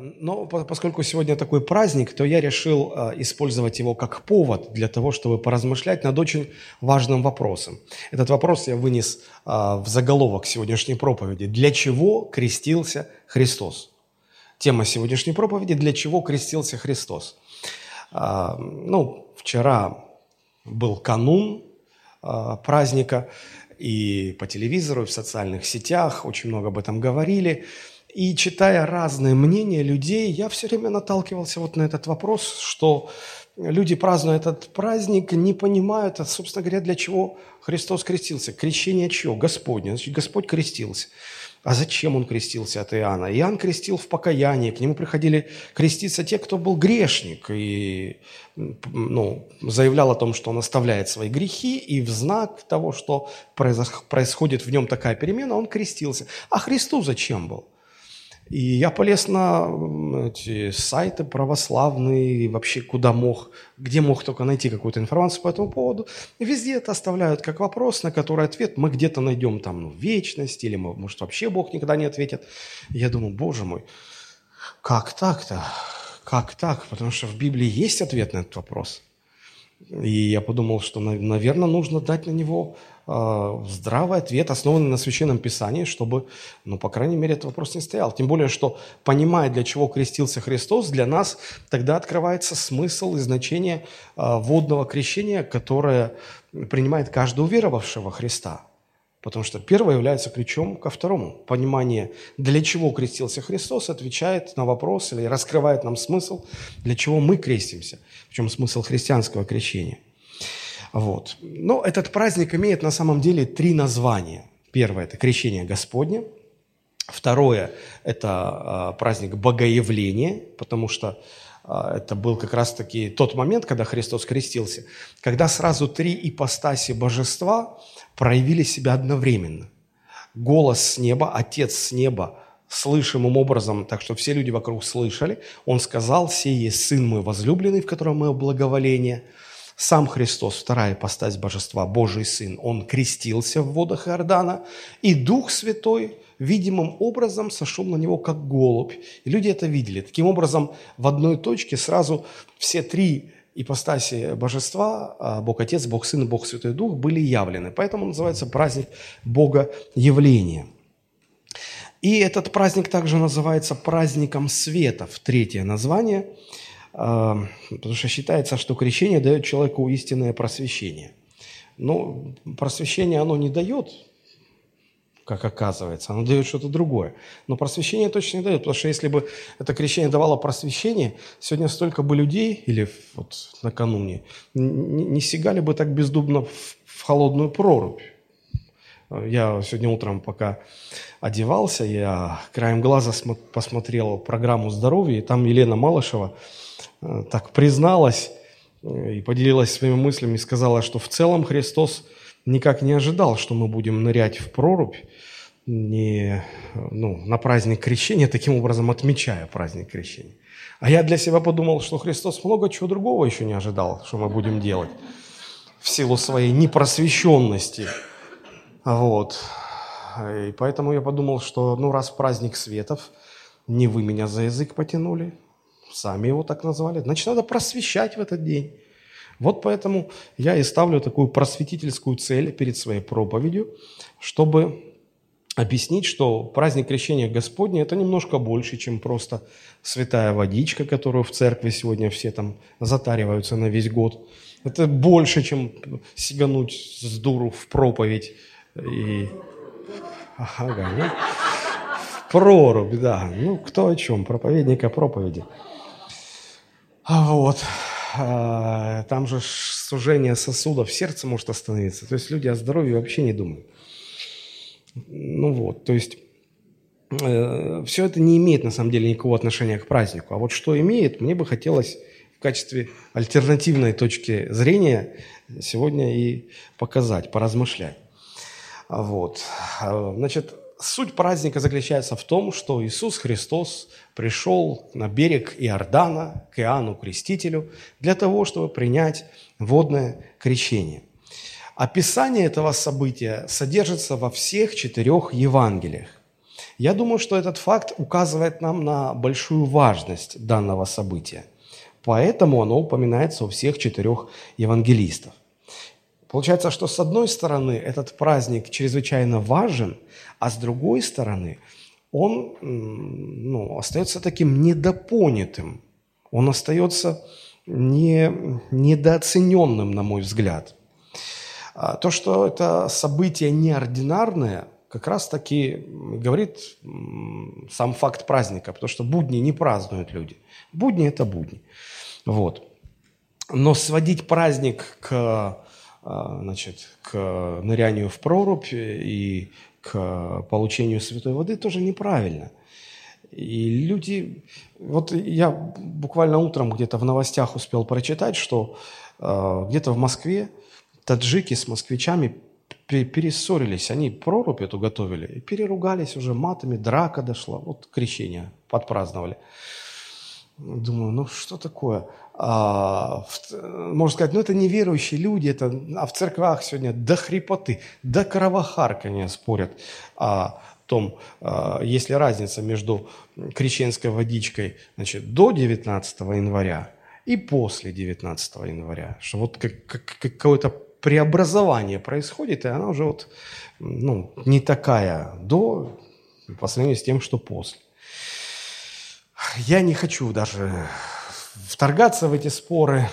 Но поскольку сегодня такой праздник, то я решил а, использовать его как повод для того, чтобы поразмышлять над очень важным вопросом. Этот вопрос я вынес а, в заголовок сегодняшней проповеди. Для чего крестился Христос? Тема сегодняшней проповеди – для чего крестился Христос? Ну, вчера был канун праздника, и по телевизору, и в социальных сетях очень много об этом говорили – и читая разные мнения людей, я все время наталкивался вот на этот вопрос, что люди, празднуя этот праздник, не понимают, а, собственно говоря, для чего Христос крестился. Крещение чего? Господне. Значит, Господь крестился. А зачем он крестился от Иоанна? Иоанн крестил в покаянии, к нему приходили креститься те, кто был грешник, и ну, заявлял о том, что он оставляет свои грехи, и в знак того, что происходит в нем такая перемена, он крестился. А Христу зачем был? И я полез на эти сайты православные, вообще куда мог, где мог только найти какую-то информацию по этому поводу. И везде это оставляют как вопрос, на который ответ мы где-то найдем там ну, вечность, или может вообще Бог никогда не ответит. Я думаю, боже мой, как так-то? Как так? Потому что в Библии есть ответ на этот вопрос. И я подумал, что, наверное, нужно дать на него здравый ответ, основанный на Священном Писании, чтобы, ну, по крайней мере, этот вопрос не стоял. Тем более, что, понимая, для чего крестился Христос, для нас тогда открывается смысл и значение э, водного крещения, которое принимает каждый уверовавшего Христа – Потому что первое является ключом ко второму. Понимание, для чего крестился Христос, отвечает на вопрос или раскрывает нам смысл, для чего мы крестимся. В чем смысл христианского крещения. Вот. Но этот праздник имеет на самом деле три названия. Первое – это крещение Господне. Второе – это э, праздник Богоявления, потому что э, это был как раз-таки тот момент, когда Христос крестился, когда сразу три ипостаси божества – проявили себя одновременно. Голос с неба, Отец с неба, слышимым образом, так что все люди вокруг слышали, Он сказал, «Сей есть Сын мой возлюбленный, в котором мое благоволение». Сам Христос, вторая постать божества, Божий Сын, Он крестился в водах Иордана, и Дух Святой видимым образом сошел на Него как голубь. И люди это видели. Таким образом, в одной точке сразу все три ипостаси божества, а Бог Отец, Бог Сын и Бог Святой Дух были явлены. Поэтому называется праздник Бога явления. И этот праздник также называется праздником светов, третье название, потому что считается, что крещение дает человеку истинное просвещение. Но просвещение оно не дает как оказывается. Оно дает что-то другое. Но просвещение точно не дает, потому что если бы это крещение давало просвещение, сегодня столько бы людей, или вот накануне, не, сигали бы так бездумно в, холодную прорубь. Я сегодня утром, пока одевался, я краем глаза посмотрел программу здоровья, и там Елена Малышева так призналась э, и поделилась своими мыслями, и сказала, что в целом Христос никак не ожидал, что мы будем нырять в прорубь, не, ну, на праздник крещения, таким образом отмечая праздник крещения. А я для себя подумал, что Христос много чего другого еще не ожидал, что мы будем делать в силу своей непросвещенности. Вот. И поэтому я подумал, что ну раз праздник светов, не вы меня за язык потянули, сами его так назвали, значит, надо просвещать в этот день. Вот поэтому я и ставлю такую просветительскую цель перед своей проповедью, чтобы объяснить, что праздник Крещения Господня – это немножко больше, чем просто святая водичка, которую в церкви сегодня все там затариваются на весь год. Это больше, чем сигануть с дуру в проповедь и... Ага, ну, в прорубь, да. Ну, кто о чем? Проповедника проповеди. А вот. А, там же сужение сосудов, сердце может остановиться. То есть люди о здоровье вообще не думают. Ну вот, то есть э, все это не имеет на самом деле никакого отношения к празднику. А вот что имеет, мне бы хотелось в качестве альтернативной точки зрения сегодня и показать, поразмышлять. Вот. А, значит, суть праздника заключается в том, что Иисус Христос пришел на берег Иордана к Иоанну Крестителю для того, чтобы принять водное крещение. Описание этого события содержится во всех четырех Евангелиях. Я думаю, что этот факт указывает нам на большую важность данного события. Поэтому оно упоминается у всех четырех евангелистов. Получается, что с одной стороны этот праздник чрезвычайно важен, а с другой стороны он ну, остается таким недопонятым, он остается не, недооцененным, на мой взгляд. А то, что это событие неординарное, как раз таки говорит сам факт праздника, потому что будни не празднуют люди. Будни – это будни. Вот. Но сводить праздник к, а, значит, к нырянию в прорубь и к получению святой воды тоже неправильно. И люди... Вот я буквально утром где-то в новостях успел прочитать, что э, где-то в Москве таджики с москвичами перессорились. Они прорубь эту готовили и переругались уже матами, драка дошла. Вот крещение подпраздновали. Думаю, ну что такое? А, можно сказать, ну это неверующие люди, это, а в церквах сегодня до хрипоты, до кровохаркания спорят о том, а, есть ли разница между крещенской водичкой значит, до 19 января и после 19 января. Что вот как, как, какое-то преобразование происходит, и она уже вот, ну, не такая до по сравнению с тем, что после. Я не хочу даже вторгаться в эти споры.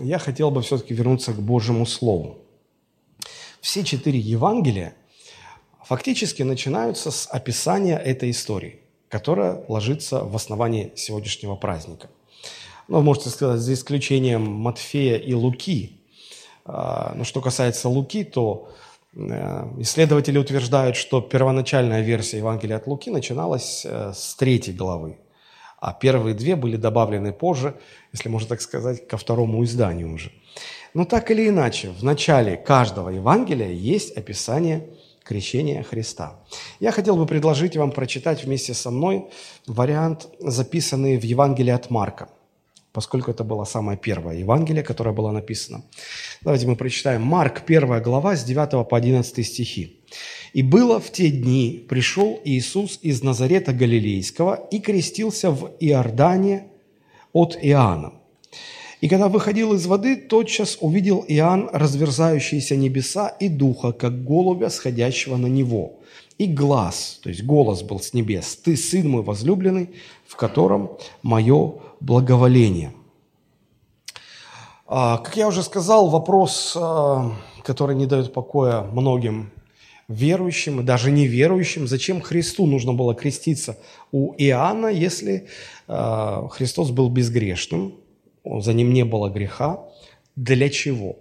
Я хотел бы все-таки вернуться к Божьему Слову. Все четыре Евангелия фактически начинаются с описания этой истории, которая ложится в основании сегодняшнего праздника. Ну, можете сказать, за исключением Матфея и Луки. А, но что касается Луки, то э, исследователи утверждают, что первоначальная версия Евангелия от Луки начиналась э, с третьей главы, а первые две были добавлены позже, если можно так сказать, ко второму изданию уже. Но так или иначе, в начале каждого Евангелия есть описание крещения Христа. Я хотел бы предложить вам прочитать вместе со мной вариант, записанный в Евангелии от Марка, поскольку это было самое первое Евангелие, которое было написано. Давайте мы прочитаем Марк, первая глава, с 9 по 11 стихи. И было в те дни, пришел Иисус из Назарета Галилейского и крестился в Иордане от Иоанна. И когда выходил из воды, тотчас увидел Иоанн разверзающиеся небеса и духа, как голубя, сходящего на него. И глаз, то есть голос был с небес, «Ты, сын мой возлюбленный, в котором мое благоволение». А, как я уже сказал, вопрос, а, который не дает покоя многим верующим и даже неверующим, зачем Христу нужно было креститься у Иоанна, если э, Христос был безгрешным, за ним не было греха. Для чего?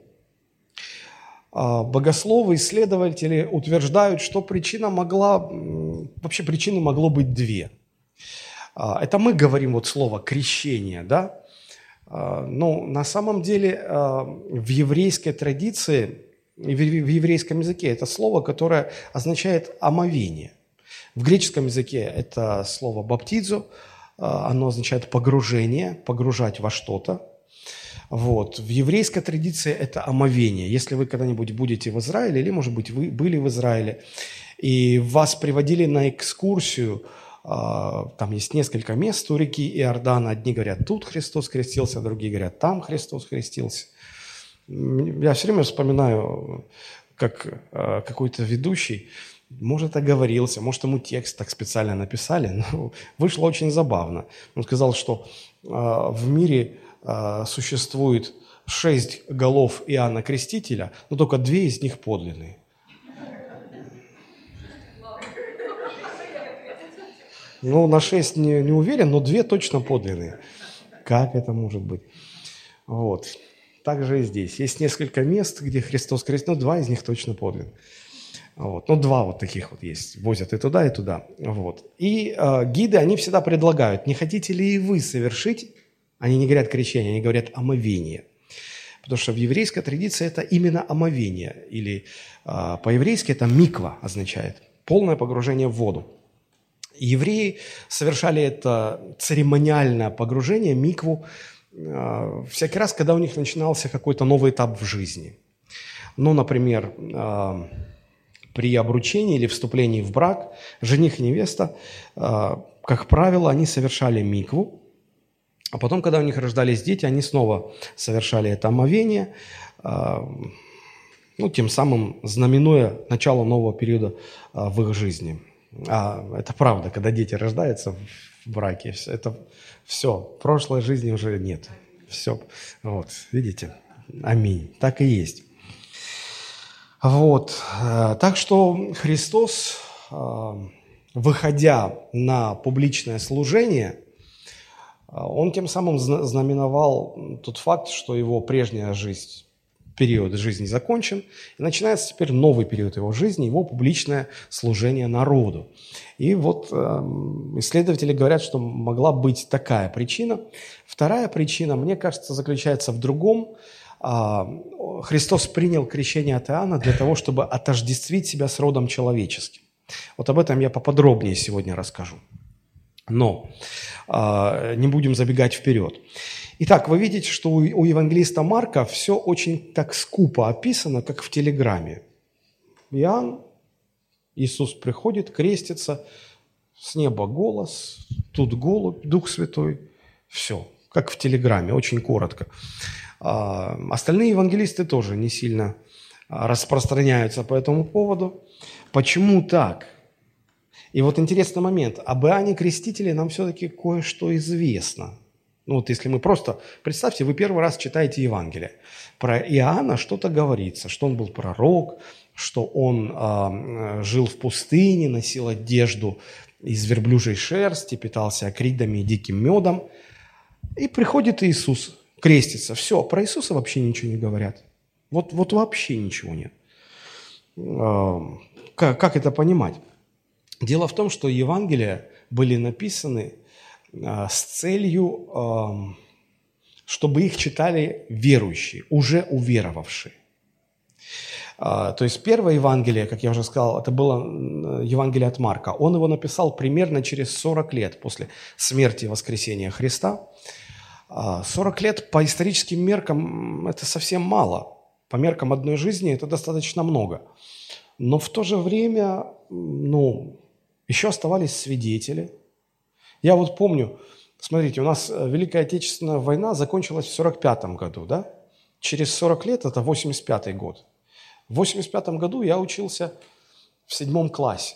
Э, богословы, исследователи утверждают, что причина могла, вообще причины могло быть две. Э, это мы говорим вот слово крещение, да? Э, но на самом деле в еврейской традиции в еврейском языке это слово, которое означает омовение. В греческом языке это слово баптизу, а, оно означает погружение, погружать во что-то. Вот. В еврейской традиции это омовение. Если вы когда-нибудь будете в Израиле, или, может быть, вы были в Израиле, и вас приводили на экскурсию, а, там есть несколько мест у реки Иордана. Одни говорят, тут Христос крестился, другие говорят, там Христос крестился. Я все время вспоминаю, как э, какой-то ведущий, может, оговорился, может, ему текст так специально написали, но вышло очень забавно. Он сказал, что э, в мире э, существует шесть голов Иоанна Крестителя, но только две из них подлинные. Ну, на шесть не, не уверен, но две точно подлинные. Как это может быть? Вот. Также и здесь. Есть несколько мест, где Христос крестил, но два из них точно подлинны. Вот. Ну, два вот таких вот есть. Возят и туда, и туда. Вот. И э, гиды, они всегда предлагают, не хотите ли и вы совершить, они не говорят крещение, они говорят омовение. Потому что в еврейской традиции это именно омовение. Или э, по-еврейски это миква означает. Полное погружение в воду. Евреи совершали это церемониальное погружение, микву, всякий раз, когда у них начинался какой-то новый этап в жизни. Ну, например, а, при обручении или вступлении в брак жених и невеста, а, как правило, они совершали микву, а потом, когда у них рождались дети, они снова совершали это омовение, а, ну, тем самым знаменуя начало нового периода в их жизни. А это правда, когда дети рождаются в браке, это все, прошлой жизни уже нет. Все, вот, видите, аминь, так и есть. Вот, э, так что Христос, э, выходя на публичное служение, э, он тем самым знаменовал тот факт, что его прежняя жизнь период жизни закончен, и начинается теперь новый период его жизни, его публичное служение народу. И вот э, исследователи говорят, что могла быть такая причина. Вторая причина, мне кажется, заключается в другом. Э, Христос принял крещение от Иоанна для того, чтобы отождествить себя с родом человеческим. Вот об этом я поподробнее сегодня расскажу. Но э, не будем забегать вперед. Итак, вы видите, что у, евангелиста Марка все очень так скупо описано, как в телеграмме. Иоанн, Иисус приходит, крестится, с неба голос, тут голубь, Дух Святой. Все, как в телеграмме, очень коротко. А, остальные евангелисты тоже не сильно а, распространяются по этому поводу. Почему так? И вот интересный момент. Об Иоанне Крестителе нам все-таки кое-что известно – ну вот если мы просто, представьте, вы первый раз читаете Евангелие. Про Иоанна что-то говорится, что он был пророк, что он э, жил в пустыне, носил одежду из верблюжьей шерсти, питался акридами и диким медом. И приходит Иисус, крестится. Все, про Иисуса вообще ничего не говорят. Вот, вот вообще ничего нет. Э, как, как это понимать? Дело в том, что Евангелия были написаны а, с целью, чтобы их читали верующие, уже уверовавшие. А, то есть первое Евангелие, как я уже сказал, это было Евангелие от Марка. Он его написал примерно через 40 лет после смерти и воскресения Христа. 40 а, лет по историческим меркам – это совсем мало. По меркам одной жизни это достаточно много. Но в то же время, ну, еще оставались свидетели – я вот помню, смотрите, у нас э, Великая Отечественная война закончилась в 1945 году, да? Через 40 лет, это 85 год. В 85 году я учился в седьмом классе.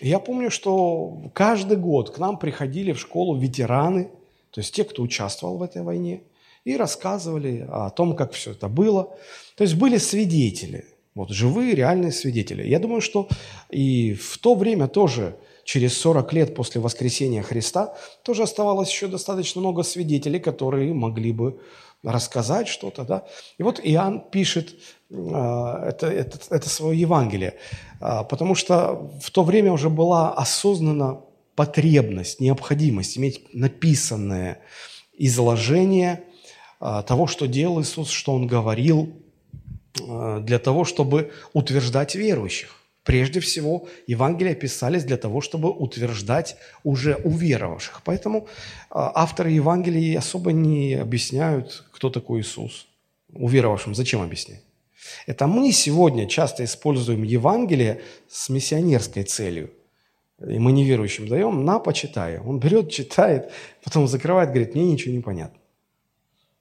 Я помню, что каждый год к нам приходили в школу ветераны, то есть те, кто участвовал в этой войне, и рассказывали о том, как все это было. То есть были свидетели, вот живые, реальные свидетели. Я думаю, что и в то время тоже через 40 лет после воскресения Христа, тоже оставалось еще достаточно много свидетелей, которые могли бы рассказать что-то. Да? И вот Иоанн пишет э, это, это, это свое Евангелие, э, потому что в то время уже была осознана потребность, необходимость иметь написанное изложение э, того, что делал Иисус, что Он говорил, для того, чтобы утверждать верующих. Прежде всего, Евангелия писались для того, чтобы утверждать уже уверовавших. Поэтому а, авторы Евангелия особо не объясняют, кто такой Иисус. Уверовавшим зачем объяснять? Это мы сегодня часто используем Евангелие с миссионерской целью. И мы неверующим даем, на, почитай. Он берет, читает, потом закрывает, говорит, мне ничего не понятно.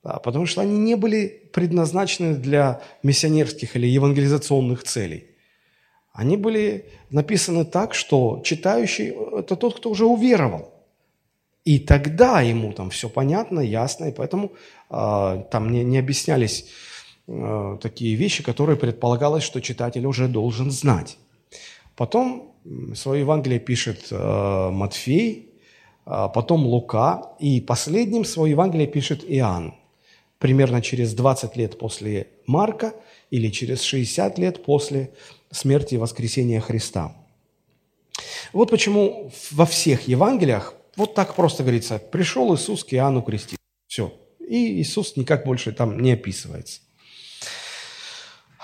Потому что они не были предназначены для миссионерских или евангелизационных целей. Они были написаны так, что читающий – это тот, кто уже уверовал. И тогда ему там все понятно, ясно, и поэтому э, там не, не объяснялись э, такие вещи, которые предполагалось, что читатель уже должен знать. Потом свое Евангелие пишет э, Матфей, э, потом Лука, и последним свое Евангелие пишет Иоанн. Примерно через 20 лет после Марка или через 60 лет после смерти и воскресения Христа. Вот почему во всех Евангелиях вот так просто говорится, пришел Иисус к Иоанну крестить. Все. И Иисус никак больше там не описывается.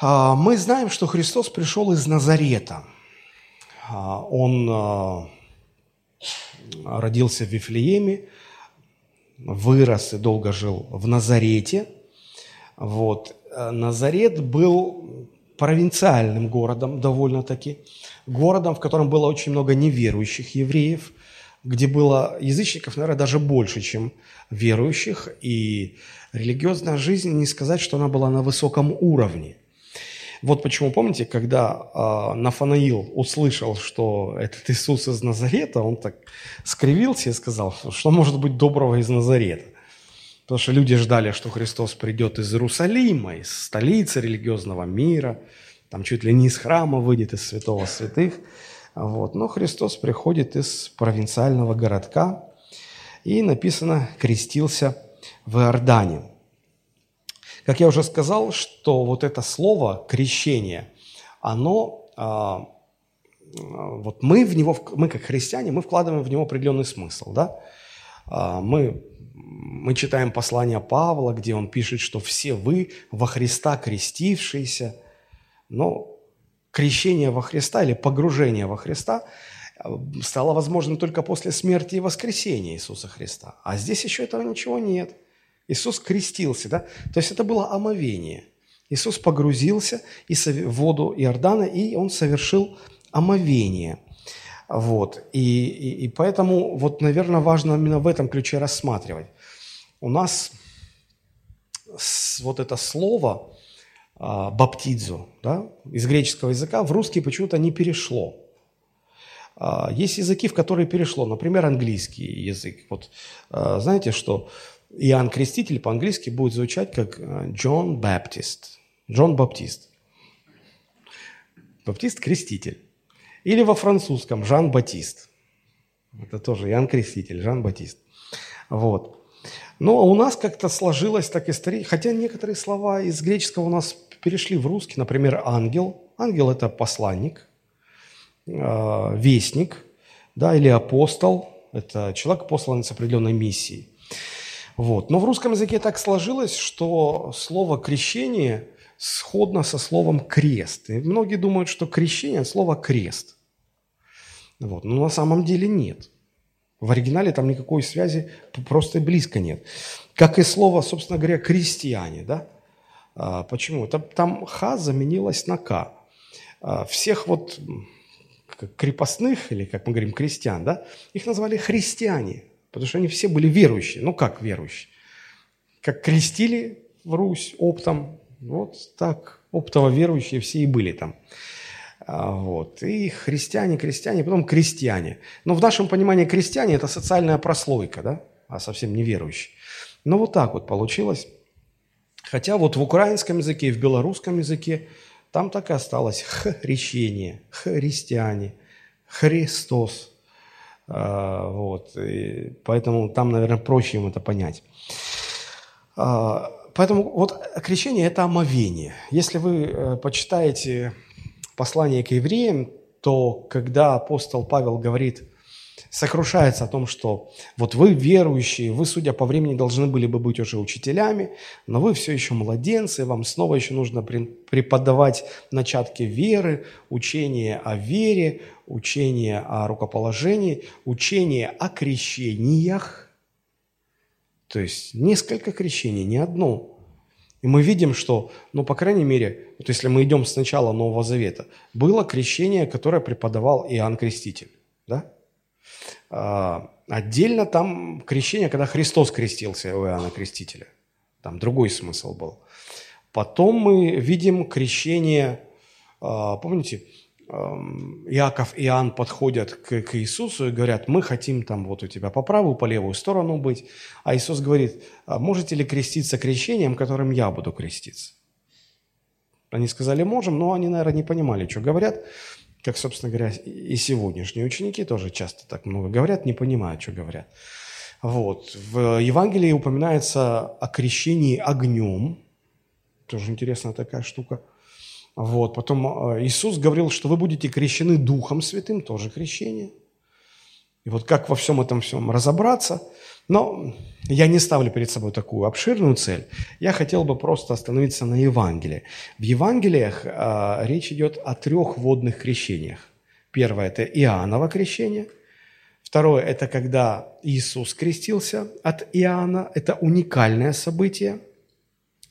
А, мы знаем, что Христос пришел из Назарета. А, он а, родился в Вифлееме, вырос и долго жил в Назарете. Вот. Назарет был провинциальным городом довольно-таки, городом, в котором было очень много неверующих евреев, где было язычников, наверное, даже больше, чем верующих, и религиозная жизнь, не сказать, что она была на высоком уровне. Вот почему, помните, когда э, Нафанаил услышал, что этот Иисус из Назарета, он так скривился и сказал, что может быть доброго из Назарета. Потому что люди ждали, что Христос придет из Иерусалима, из столицы религиозного мира, там чуть ли не из храма выйдет, из святого святых. Вот. Но Христос приходит из провинциального городка и, написано, крестился в Иордане. Как я уже сказал, что вот это слово «крещение», оно, а, вот мы в него, мы как христиане, мы вкладываем в него определенный смысл, да? А, мы мы читаем послание Павла, где он пишет, что все вы во Христа крестившиеся. Но крещение во Христа или погружение во Христа э, стало возможным только после смерти и воскресения Иисуса Христа. А здесь еще этого ничего нет. Иисус крестился, да? То есть это было омовение. Иисус погрузился в воду Иордана, и он совершил омовение – вот. И, и, и поэтому, вот, наверное, важно именно в этом ключе рассматривать. У нас вот это слово а, баптидзо да, из греческого языка в русский почему-то не перешло. А, есть языки, в которые перешло, например, английский язык. Вот а, знаете, что Иоанн Креститель по-английски будет звучать как Джон Баптист. Джон Баптист. Баптист – креститель. Или во французском Жан-Батист. Это тоже Иоанн Креститель, Жан-Батист. Вот. Но у нас как-то сложилось так история, хотя некоторые слова из греческого у нас перешли в русский, например, ангел. Ангел – это посланник, э, вестник, да, или апостол. Это человек, посланный с определенной миссией. Вот. Но в русском языке так сложилось, что слово «крещение» сходно со словом «крест». И многие думают, что крещение – слово «крест». Вот. Но на самом деле нет. В оригинале там никакой связи просто близко нет. Как и слово, собственно говоря, крестьяне. Да? А, почему? Там, там «ха» заменилось на «к». А, всех вот крепостных, или, как мы говорим, крестьян, да, их назвали христиане, потому что они все были верующие. Ну, как верующие? Как крестили в Русь оптом, вот так оптово верующие все и были там. А, вот. И христиане, крестьяне, потом крестьяне. Но в нашем понимании крестьяне – это социальная прослойка, да, а совсем неверующие. Ну, вот так вот получилось. Хотя вот в украинском языке, в белорусском языке там так и осталось хрещение, христиане, Христос. А, вот. И поэтому там, наверное, проще им это понять. А, поэтому вот крещение – это омовение. Если вы э, почитаете послание к евреям, то когда апостол Павел говорит, сокрушается о том, что вот вы верующие, вы, судя по времени, должны были бы быть уже учителями, но вы все еще младенцы, вам снова еще нужно преподавать начатки веры, учение о вере, учение о рукоположении, учение о крещениях. То есть несколько крещений, не одно – и мы видим, что, ну, по крайней мере, вот если мы идем с начала Нового Завета, было крещение, которое преподавал Иоанн Креститель. Да? А, отдельно там крещение, когда Христос крестился у Иоанна Крестителя. Там другой смысл был. Потом мы видим крещение, а, помните, Иаков и Иоанн подходят к, к Иисусу и говорят, мы хотим там вот у тебя по правую, по левую сторону быть. А Иисус говорит, «А можете ли креститься крещением, которым я буду креститься? Они сказали, можем, но они, наверное, не понимали, что говорят. Как, собственно говоря, и сегодняшние ученики тоже часто так много говорят, не понимают, что говорят. Вот. В Евангелии упоминается о крещении огнем. Тоже интересная такая штука – вот. Потом э, Иисус говорил, что вы будете крещены Духом Святым, тоже крещение. И вот как во всем этом всем разобраться, но я не ставлю перед собой такую обширную цель. Я хотел бы просто остановиться на Евангелии. В Евангелиях э, речь идет о трех водных крещениях. Первое – это Иоанново крещение. Второе – это когда Иисус крестился от Иоанна. Это уникальное событие –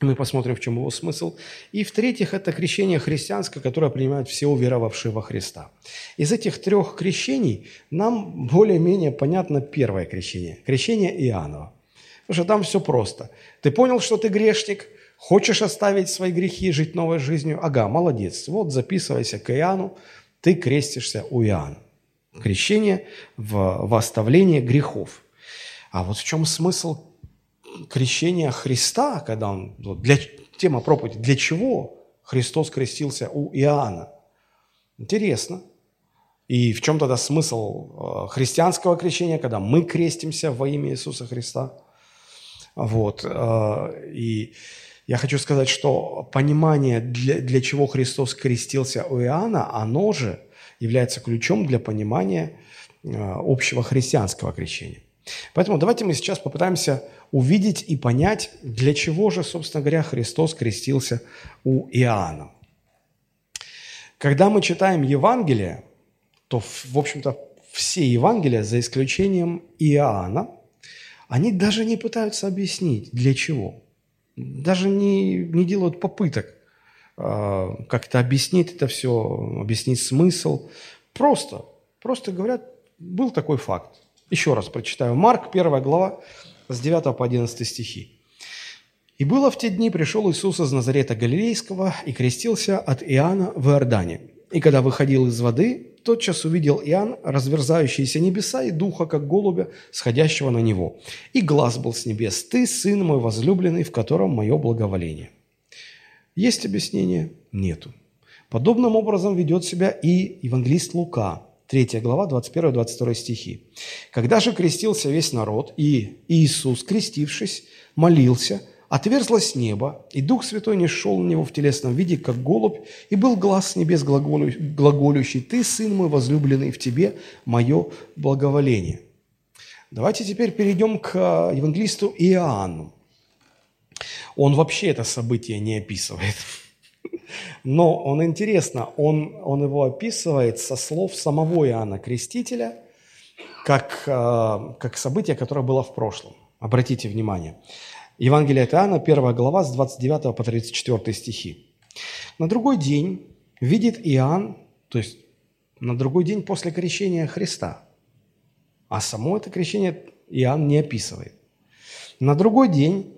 Мы посмотрим, в чем его смысл. И в-третьих, это крещение христианское, которое принимают все уверовавшие во Христа. Из этих трех крещений нам более-менее понятно первое крещение. Крещение Иоаннова. Потому что там все просто. Ты понял, что ты грешник, хочешь оставить свои грехи и жить новой жизнью? Ага, молодец. Вот записывайся к Иоанну, ты крестишься у Иоанна. Крещение в, в оставление грехов. А вот в чем смысл крещения Христа, когда он, для, тема проповеди, для чего Христос крестился у Иоанна? Интересно. И в чем тогда смысл э, христианского крещения, когда мы крестимся во имя Иисуса Христа? Вот. Э, и я хочу сказать, что понимание, для, для чего Христос крестился у Иоанна, оно же является ключом для понимания э, общего христианского крещения. Поэтому давайте мы сейчас попытаемся увидеть и понять, для чего же, собственно говоря, Христос крестился у Иоанна. Когда мы читаем Евангелие, то, в общем-то, все Евангелия, за исключением Иоанна, они даже не пытаются объяснить, для чего. Даже не, не делают попыток э, как-то объяснить это все, объяснить смысл. Просто, просто говорят, был такой факт. Еще раз прочитаю. Марк, 1 глава, с 9 по 11 стихи. «И было в те дни, пришел Иисус из Назарета Галилейского и крестился от Иоанна в Иордане. И когда выходил из воды, тотчас увидел Иоанн разверзающиеся небеса и духа, как голубя, сходящего на него. И глаз был с небес. «Ты, сын мой возлюбленный, в котором мое благоволение». Есть объяснение? Нету. Подобным образом ведет себя и евангелист Лука – 3 глава, 21-22 стихи. «Когда же крестился весь народ, и Иисус, крестившись, молился, отверзлось небо, и Дух Святой не шел на него в телесном виде, как голубь, и был глаз с небес глаголющий, «Ты, Сын мой возлюбленный, в тебе мое благоволение». Давайте теперь перейдем к евангелисту Иоанну. Он вообще это событие не описывает. Но он интересно, он, он его описывает со слов самого Иоанна Крестителя, как, э, как событие, которое было в прошлом. Обратите внимание. Евангелие от Иоанна, 1 глава, с 29 по 34 стихи. На другой день видит Иоанн, то есть на другой день после крещения Христа, а само это крещение Иоанн не описывает. На другой день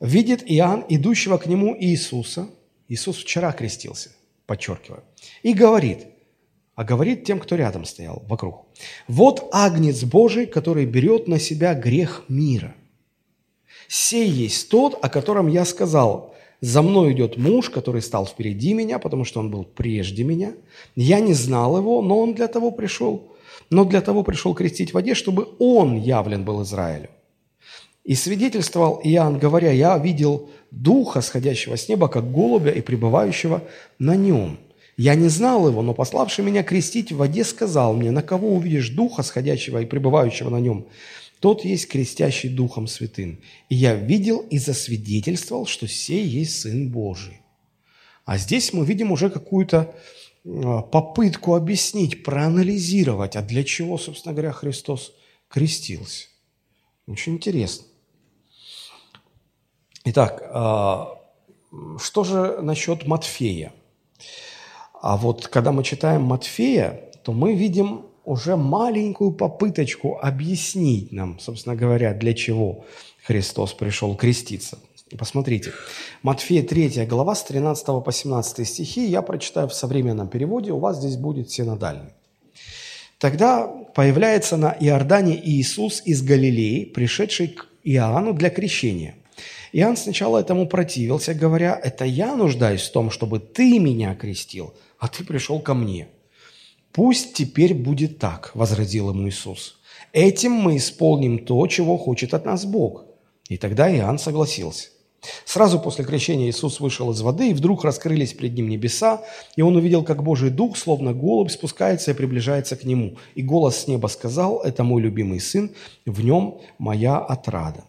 видит Иоанн, идущего к нему Иисуса – Иисус вчера крестился, подчеркиваю, и говорит, а говорит тем, кто рядом стоял, вокруг. «Вот агнец Божий, который берет на себя грех мира. Сей есть тот, о котором я сказал, за мной идет муж, который стал впереди меня, потому что он был прежде меня. Я не знал его, но он для того пришел, но для того пришел крестить в воде, чтобы он явлен был Израилю. И свидетельствовал Иоанн, говоря, я видел духа, сходящего с неба, как голубя и пребывающего на нем. Я не знал его, но пославший меня крестить в воде сказал мне, на кого увидишь духа, сходящего и пребывающего на нем, тот есть крестящий Духом Святым. И я видел и засвидетельствовал, что сей есть Сын Божий. А здесь мы видим уже какую-то а, попытку объяснить, проанализировать, а для чего, собственно говоря, Христос крестился. Очень интересно. Итак, а, что же насчет Матфея? А вот когда мы читаем Матфея, то мы видим уже маленькую попыточку объяснить нам, собственно говоря, для чего Христос пришел креститься. Посмотрите, Матфея 3 глава с 13 по 17 стихи, я прочитаю в современном переводе, у вас здесь будет синодальный. Тогда появляется на Иордане Иисус из Галилеи, пришедший к Иоанну для крещения. Иоанн сначала этому противился, говоря, «Это я нуждаюсь в том, чтобы ты меня крестил, а ты пришел ко мне». «Пусть теперь будет так», – возразил ему Иисус. «Этим мы исполним то, чего хочет от нас Бог». И тогда Иоанн согласился. Сразу после крещения Иисус вышел из воды, и вдруг раскрылись перед ним небеса, и он увидел, как Божий Дух, словно голубь, спускается и приближается к нему. И голос с неба сказал, «Это мой любимый сын, в нем моя отрада».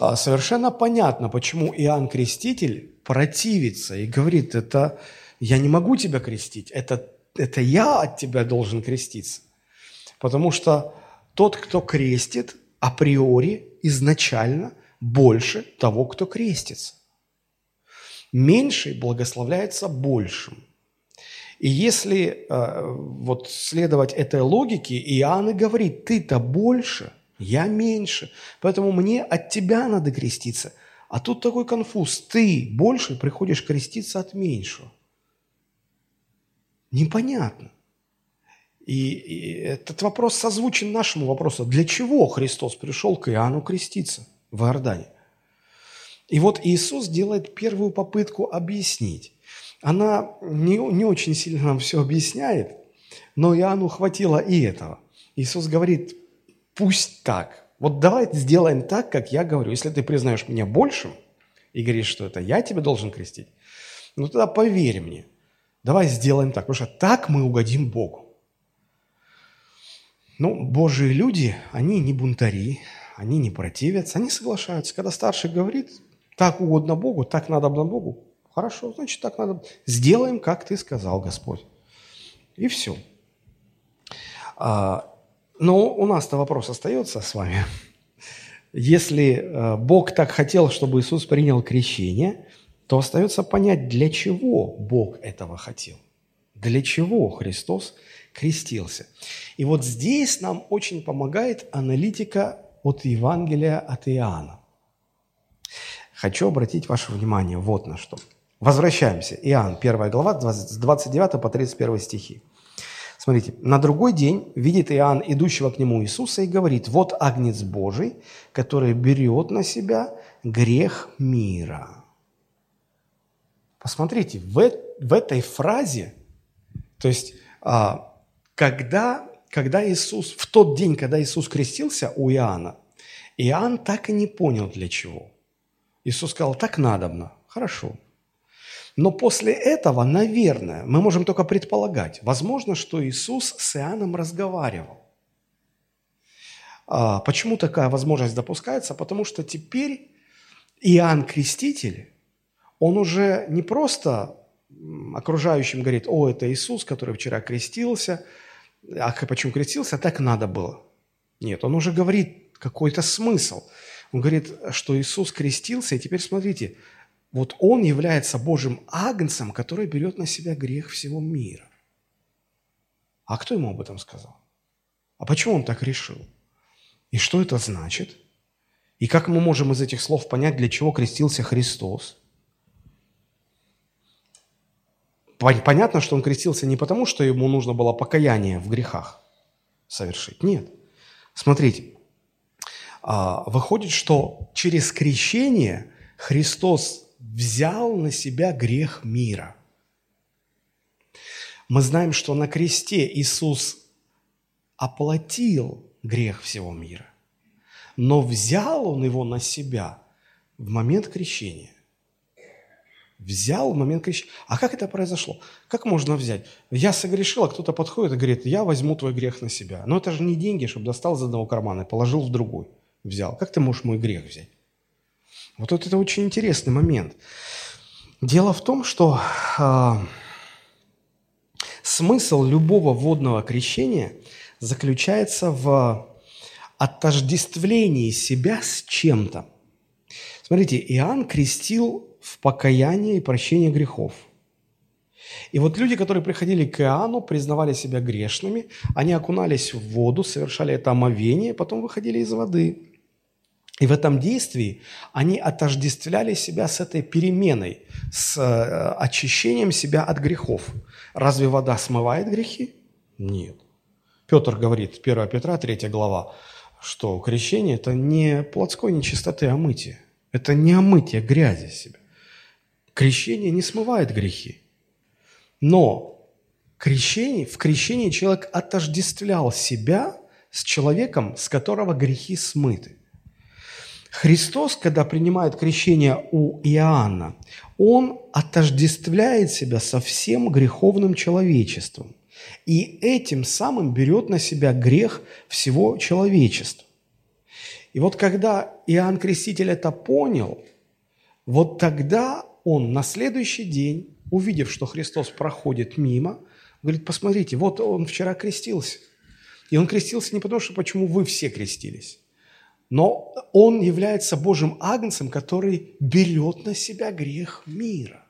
А, совершенно понятно, почему Иоанн Креститель противится и говорит, это я не могу тебя крестить, это, это я от тебя должен креститься. Потому что тот, кто крестит, априори, изначально больше того, кто крестится. Меньший благословляется большим. И если э, вот следовать этой логике, Иоанн и говорит, ты-то больше, я меньше, поэтому мне от тебя надо креститься. А тут такой конфуз, ты больше приходишь креститься от меньшего. Непонятно. И, и этот вопрос созвучен нашему вопросу. Для чего Христос пришел к Иоанну креститься в Иордане? И вот Иисус делает первую попытку объяснить. Она не, не очень сильно нам все объясняет, но Иоанну хватило и этого. Иисус говорит, пусть так. Вот давай сделаем так, как я говорю. Если ты признаешь меня большим и говоришь, что это я тебя должен крестить, ну тогда поверь мне. Давай сделаем так, потому что так мы угодим Богу. Ну, Божьи люди, они не бунтари, они не противятся, они соглашаются. Когда старший говорит, так угодно Богу, так надо на Богу, хорошо, значит, так надо. Сделаем, как ты сказал, Господь. И все. Но у нас-то вопрос остается с вами. Если э, Бог так хотел, чтобы Иисус принял крещение, то остается понять, для чего Бог этого хотел. Для чего Христос крестился. И вот здесь нам очень помогает аналитика от Евангелия от Иоанна. Хочу обратить ваше внимание вот на что. Возвращаемся. Иоанн, 1 глава, с 29 по 31 стихи. Смотрите, на другой день видит Иоанн идущего к нему Иисуса и говорит, вот Агнец Божий, который берет на себя грех мира. Посмотрите, в, в этой фразе, то есть а, когда, когда Иисус, в тот день, когда Иисус крестился у Иоанна, Иоанн так и не понял, для чего. Иисус сказал, так надобно, хорошо. Но после этого, наверное, мы можем только предполагать, возможно, что Иисус с Иоанном разговаривал. А, почему такая возможность допускается? Потому что теперь Иоанн Креститель, он уже не просто окружающим говорит, о, это Иисус, который вчера крестился – а почему крестился, так надо было. Нет, он уже говорит какой-то смысл. Он говорит, что Иисус крестился, и теперь смотрите, вот он является Божьим агнцем, который берет на себя грех всего мира. А кто ему об этом сказал? А почему он так решил? И что это значит? И как мы можем из этих слов понять, для чего крестился Христос? Понятно, что он крестился не потому, что ему нужно было покаяние в грехах совершить. Нет. Смотрите, а, выходит, что через крещение Христос взял на себя грех мира. Мы знаем, что на кресте Иисус оплатил грех всего мира, но взял Он его на себя в момент крещения. Взял в момент крещения. А как это произошло? Как можно взять? Я согрешил, а кто-то подходит и говорит, я возьму твой грех на себя. Но это же не деньги, чтобы достал из одного кармана и положил в другой. Взял. Как ты можешь мой грех взять? Вот это очень интересный момент. Дело в том, что э, смысл любого водного крещения заключается в отождествлении себя с чем-то. Смотрите, Иоанн крестил в покаяние и прощение грехов. И вот люди, которые приходили к Иоанну, признавали себя грешными, они окунались в воду, совершали это омовение, потом выходили из воды. И в этом действии они отождествляли себя с этой переменой, с э, очищением себя от грехов. Разве вода смывает грехи? Нет. Петр говорит, 1 Петра, 3 глава, что крещение – это не плотской нечистоты, а мытие. Это не омытие грязи себя. Крещение не смывает грехи. Но крещение, в крещении человек отождествлял себя с человеком, с которого грехи смыты. Христос, когда принимает крещение у Иоанна, он отождествляет себя со всем греховным человечеством. И этим самым берет на себя грех всего человечества. И вот когда Иоанн Креститель это понял, вот тогда он на следующий день, увидев, что Христос проходит мимо, говорит, посмотрите, вот он вчера крестился. И он крестился не потому, что почему вы все крестились, но Он является Божьим агнцем, который берет на себя грех мира.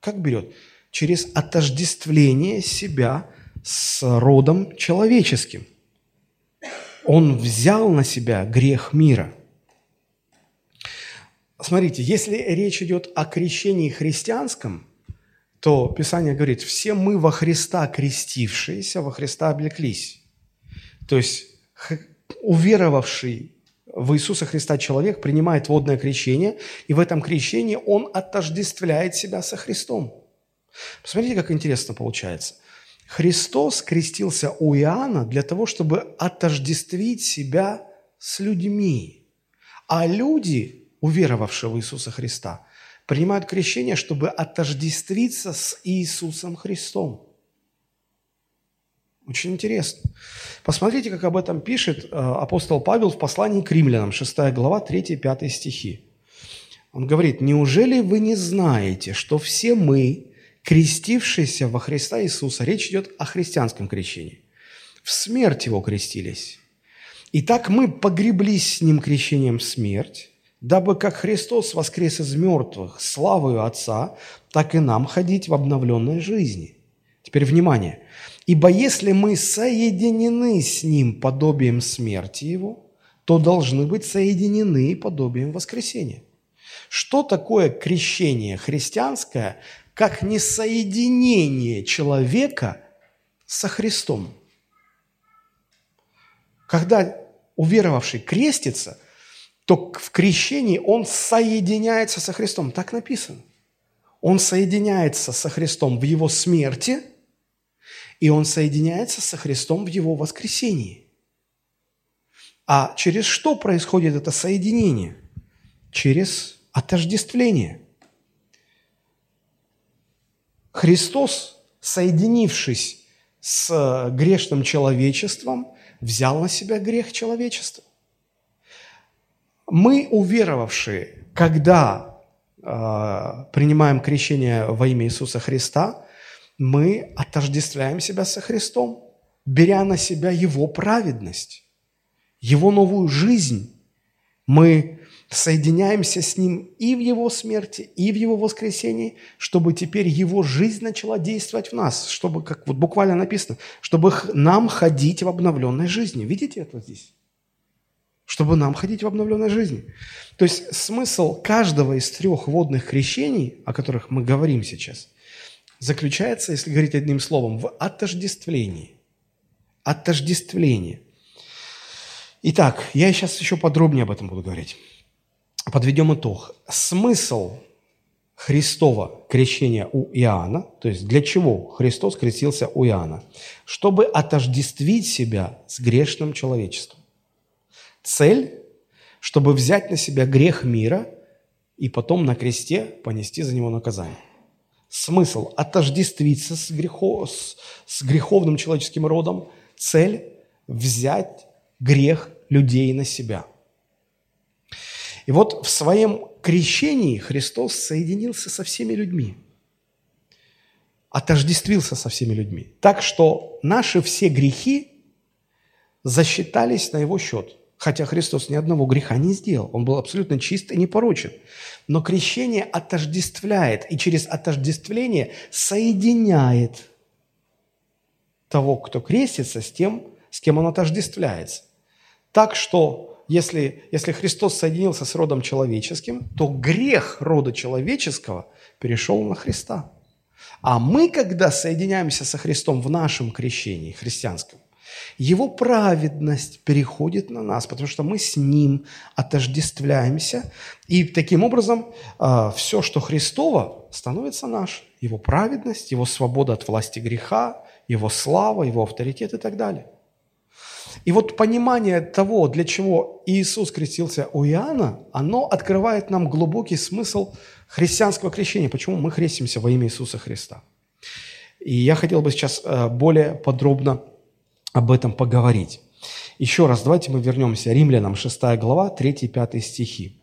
Как берет? Через отождествление себя с родом человеческим. Он взял на себя грех мира. Смотрите, если речь идет о крещении христианском, то Писание говорит, все мы во Христа крестившиеся, во Христа облеклись. То есть уверовавший в Иисуса Христа человек принимает водное крещение, и в этом крещении он отождествляет себя со Христом. Посмотрите, как интересно получается. Христос крестился у Иоанна для того, чтобы отождествить себя с людьми. А люди, уверовавшие в Иисуса Христа, принимают крещение, чтобы отождествиться с Иисусом Христом. Очень интересно. Посмотрите, как об этом пишет э, апостол Павел в послании к римлянам, 6 глава, 3-5 стихи. Он говорит, «Неужели вы не знаете, что все мы, крестившиеся во Христа Иисуса, речь идет о христианском крещении, в смерть Его крестились. Итак, мы погреблись с Ним крещением в смерть, дабы как Христос воскрес из мертвых славою Отца, так и нам ходить в обновленной жизни». Теперь внимание. Ибо если мы соединены с Ним подобием смерти Его, то должны быть соединены подобием воскресения. Что такое крещение христианское, как несоединение человека со Христом? Когда уверовавший крестится, то в крещении он соединяется со Христом. Так написано. Он соединяется со Христом в его смерти – и он соединяется со Христом в его воскресении. А через что происходит это соединение? Через отождествление. Христос, соединившись с грешным человечеством, взял на себя грех человечества. Мы, уверовавшие, когда э, принимаем крещение во имя Иисуса Христа, мы отождествляем себя со Христом, беря на себя Его праведность, Его новую жизнь. Мы соединяемся с Ним и в Его смерти, и в Его воскресении, чтобы теперь Его жизнь начала действовать в нас, чтобы, как вот буквально написано, чтобы нам ходить в обновленной жизни. Видите это здесь? Чтобы нам ходить в обновленной жизни. То есть смысл каждого из трех водных крещений, о которых мы говорим сейчас, заключается, если говорить одним словом, в отождествлении. Отождествление. Итак, я сейчас еще подробнее об этом буду говорить. Подведем итог. Смысл Христова крещения у Иоанна, то есть для чего Христос крестился у Иоанна? Чтобы отождествить себя с грешным человечеством. Цель, чтобы взять на себя грех мира и потом на кресте понести за него наказание смысл отождествиться с, грехо, с, с греховным человеческим родом, цель взять грех людей на себя. И вот в своем крещении Христос соединился со всеми людьми, отождествился со всеми людьми, так что наши все грехи засчитались на его счет – Хотя Христос ни одного греха не сделал. Он был абсолютно чист и непорочен. Но крещение отождествляет и через отождествление соединяет того, кто крестится, с тем, с кем он отождествляется. Так что, если, если Христос соединился с родом человеческим, то грех рода человеческого перешел на Христа. А мы, когда соединяемся со Христом в нашем крещении христианском, его праведность переходит на нас, потому что мы с Ним отождествляемся. И таким образом а, все, что Христово, становится наш. Его праведность, Его свобода от власти греха, Его слава, Его авторитет и так далее. И вот понимание того, для чего Иисус крестился у Иоанна, оно открывает нам глубокий смысл христианского крещения, почему мы крестимся во имя Иисуса Христа. И я хотел бы сейчас э, более подробно об этом поговорить. Еще раз, давайте мы вернемся. Римлянам 6 глава, 3-5 стихи.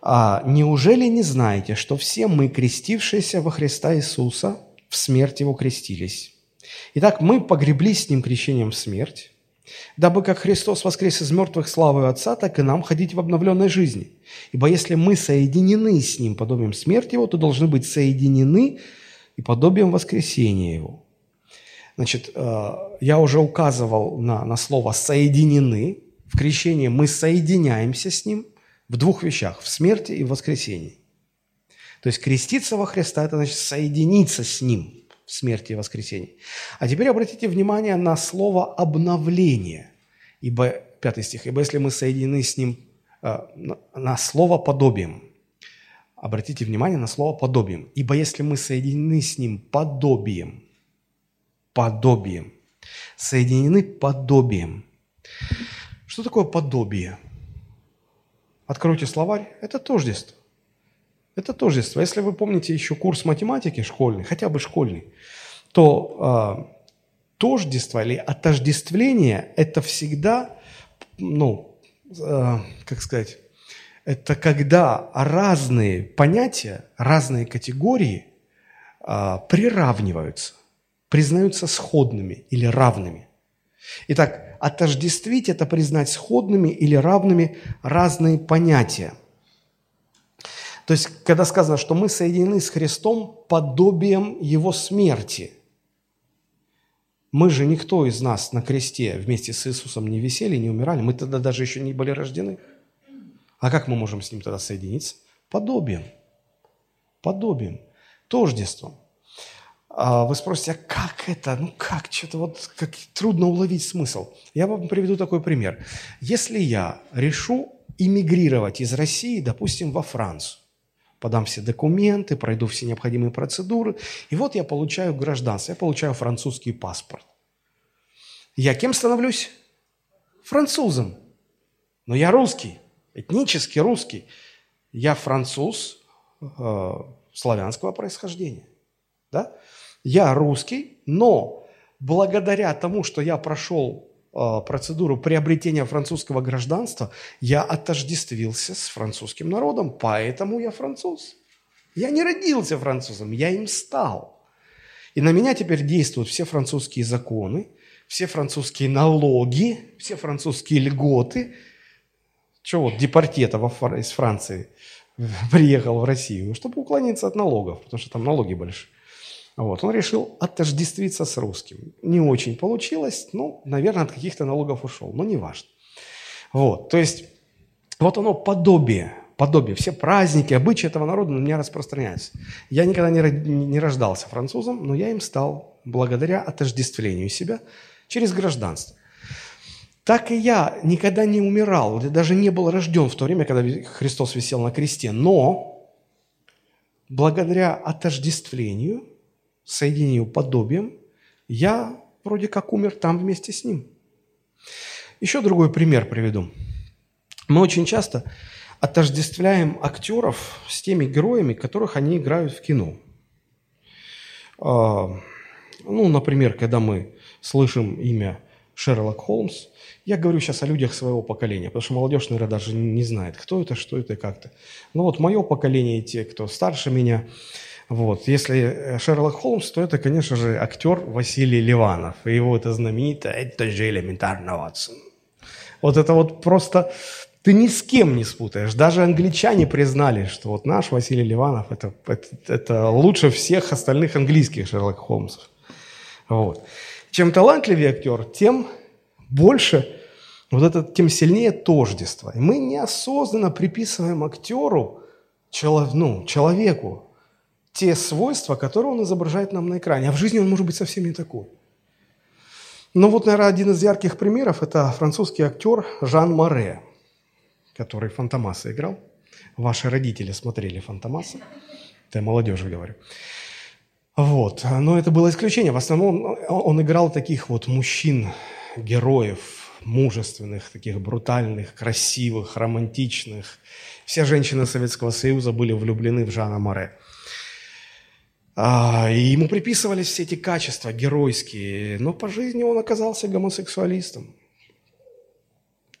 «А неужели не знаете, что все мы, крестившиеся во Христа Иисуса, в смерть Его крестились? Итак, мы погреблись с Ним крещением в смерть, Дабы как Христос воскрес из мертвых славы Отца, так и нам ходить в обновленной жизни. Ибо если мы соединены с Ним подобием смерти Его, то должны быть соединены и подобием воскресения Его. Значит, э, я уже указывал на, на слово «соединены». В крещении мы соединяемся с Ним в двух вещах – в смерти и в воскресении. То есть креститься во Христа – это значит соединиться с Ним – в смерти и воскресении. А теперь обратите внимание на слово «обновление». Ибо, пятый стих, «Ибо если мы соединены с Ним э, на слово «подобием», обратите внимание на слово «подобием», «Ибо если мы соединены с Ним подобием», подобием, соединены подобием». Что такое подобие? Откройте словарь, это тождество. Это тождество. Если вы помните еще курс математики школьный, хотя бы школьный, то э, тождество или отождествление – это всегда, ну, э, как сказать, это когда разные понятия, разные категории э, приравниваются, признаются сходными или равными. Итак, отождествить – это признать сходными или равными разные понятия – то есть, когда сказано, что мы соединены с Христом подобием Его смерти. Мы же никто из нас на кресте вместе с Иисусом не висели, не умирали. Мы тогда даже еще не были рождены. А как мы можем с Ним тогда соединиться? Подобием. Подобием. Тождеством. А вы спросите, а как это? Ну как? Что-то вот как трудно уловить смысл. Я вам приведу такой пример. Если я решу иммигрировать из России, допустим, во Францию, подам все документы, пройду все необходимые процедуры. И вот я получаю гражданство, я получаю французский паспорт. Я кем становлюсь? Французом. Но я русский, этнически русский. Я француз э, славянского происхождения. Да? Я русский, но благодаря тому, что я прошел а, процедуру приобретения французского гражданства, я отождествился с французским народом, поэтому я француз. Я не родился французом, я им стал. И на меня теперь действуют все французские законы, все французские налоги, все французские льготы. Чего вот депортета из Франции приехал в Россию, чтобы уклониться от налогов, потому что там налоги большие. Вот, он решил отождествиться с русским. Не очень получилось, ну, наверное, от каких-то налогов ушел, но не важно. Вот, то есть, вот оно подобие, подобие. Все праздники, обычаи этого народа на меня распространяются. Я никогда не, рождался французом, но я им стал благодаря отождествлению себя через гражданство. Так и я никогда не умирал, даже не был рожден в то время, когда Христос висел на кресте, но благодаря отождествлению – соединению подобием, я вроде как умер там вместе с ним. Еще другой пример приведу. Мы очень часто отождествляем актеров с теми героями, которых они играют в кино. А, ну, например, когда мы слышим имя Шерлок Холмс, я говорю сейчас о людях своего поколения, потому что молодежь, наверное, даже не знает, кто это, что это и как-то. Но вот мое поколение, те, кто старше меня, вот. Если э, Шерлок Холмс, то это, конечно же, актер Василий Ливанов. И его это знаменито «Это же элементарно, Ватсон». Вот это вот просто ты ни с кем не спутаешь. Даже англичане признали, что вот наш Василий Ливанов это, это, это лучше всех остальных английских Шерлок Холмсов. Вот. Чем талантливее актер, тем больше вот это, тем сильнее тождество. И мы неосознанно приписываем актеру, ну, человеку, те свойства, которые он изображает нам на экране. А в жизни он может быть совсем не такой. Но вот, наверное, один из ярких примеров – это французский актер Жан Море, который Фантомаса играл. Ваши родители смотрели Фантомаса. Это я молодежи говорю. Вот. Но это было исключение. В основном он играл таких вот мужчин, героев, мужественных, таких брутальных, красивых, романтичных. Все женщины Советского Союза были влюблены в Жана Море. А, и ему приписывались все эти качества геройские, но по жизни он оказался гомосексуалистом.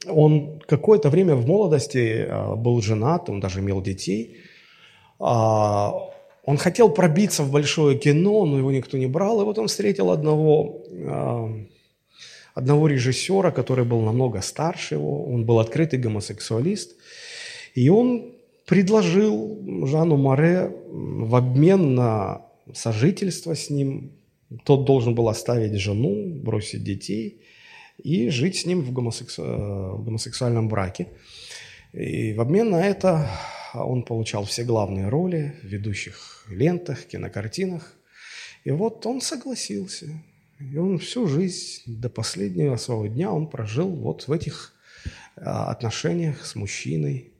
Он какое-то время в молодости а, был женат, он даже имел детей. А, он хотел пробиться в большое кино, но его никто не брал. И вот он встретил одного, одного режиссера, который был намного старше его, он был открытый гомосексуалист, и он предложил Жану Море в обмен на сожительство с ним, тот должен был оставить жену, бросить детей и жить с ним в, гомосексу... в гомосексуальном браке. И в обмен на это он получал все главные роли в ведущих лентах, кинокартинах. И вот он согласился. И он всю жизнь, до последнего своего дня, он прожил вот в этих а, отношениях с мужчиной.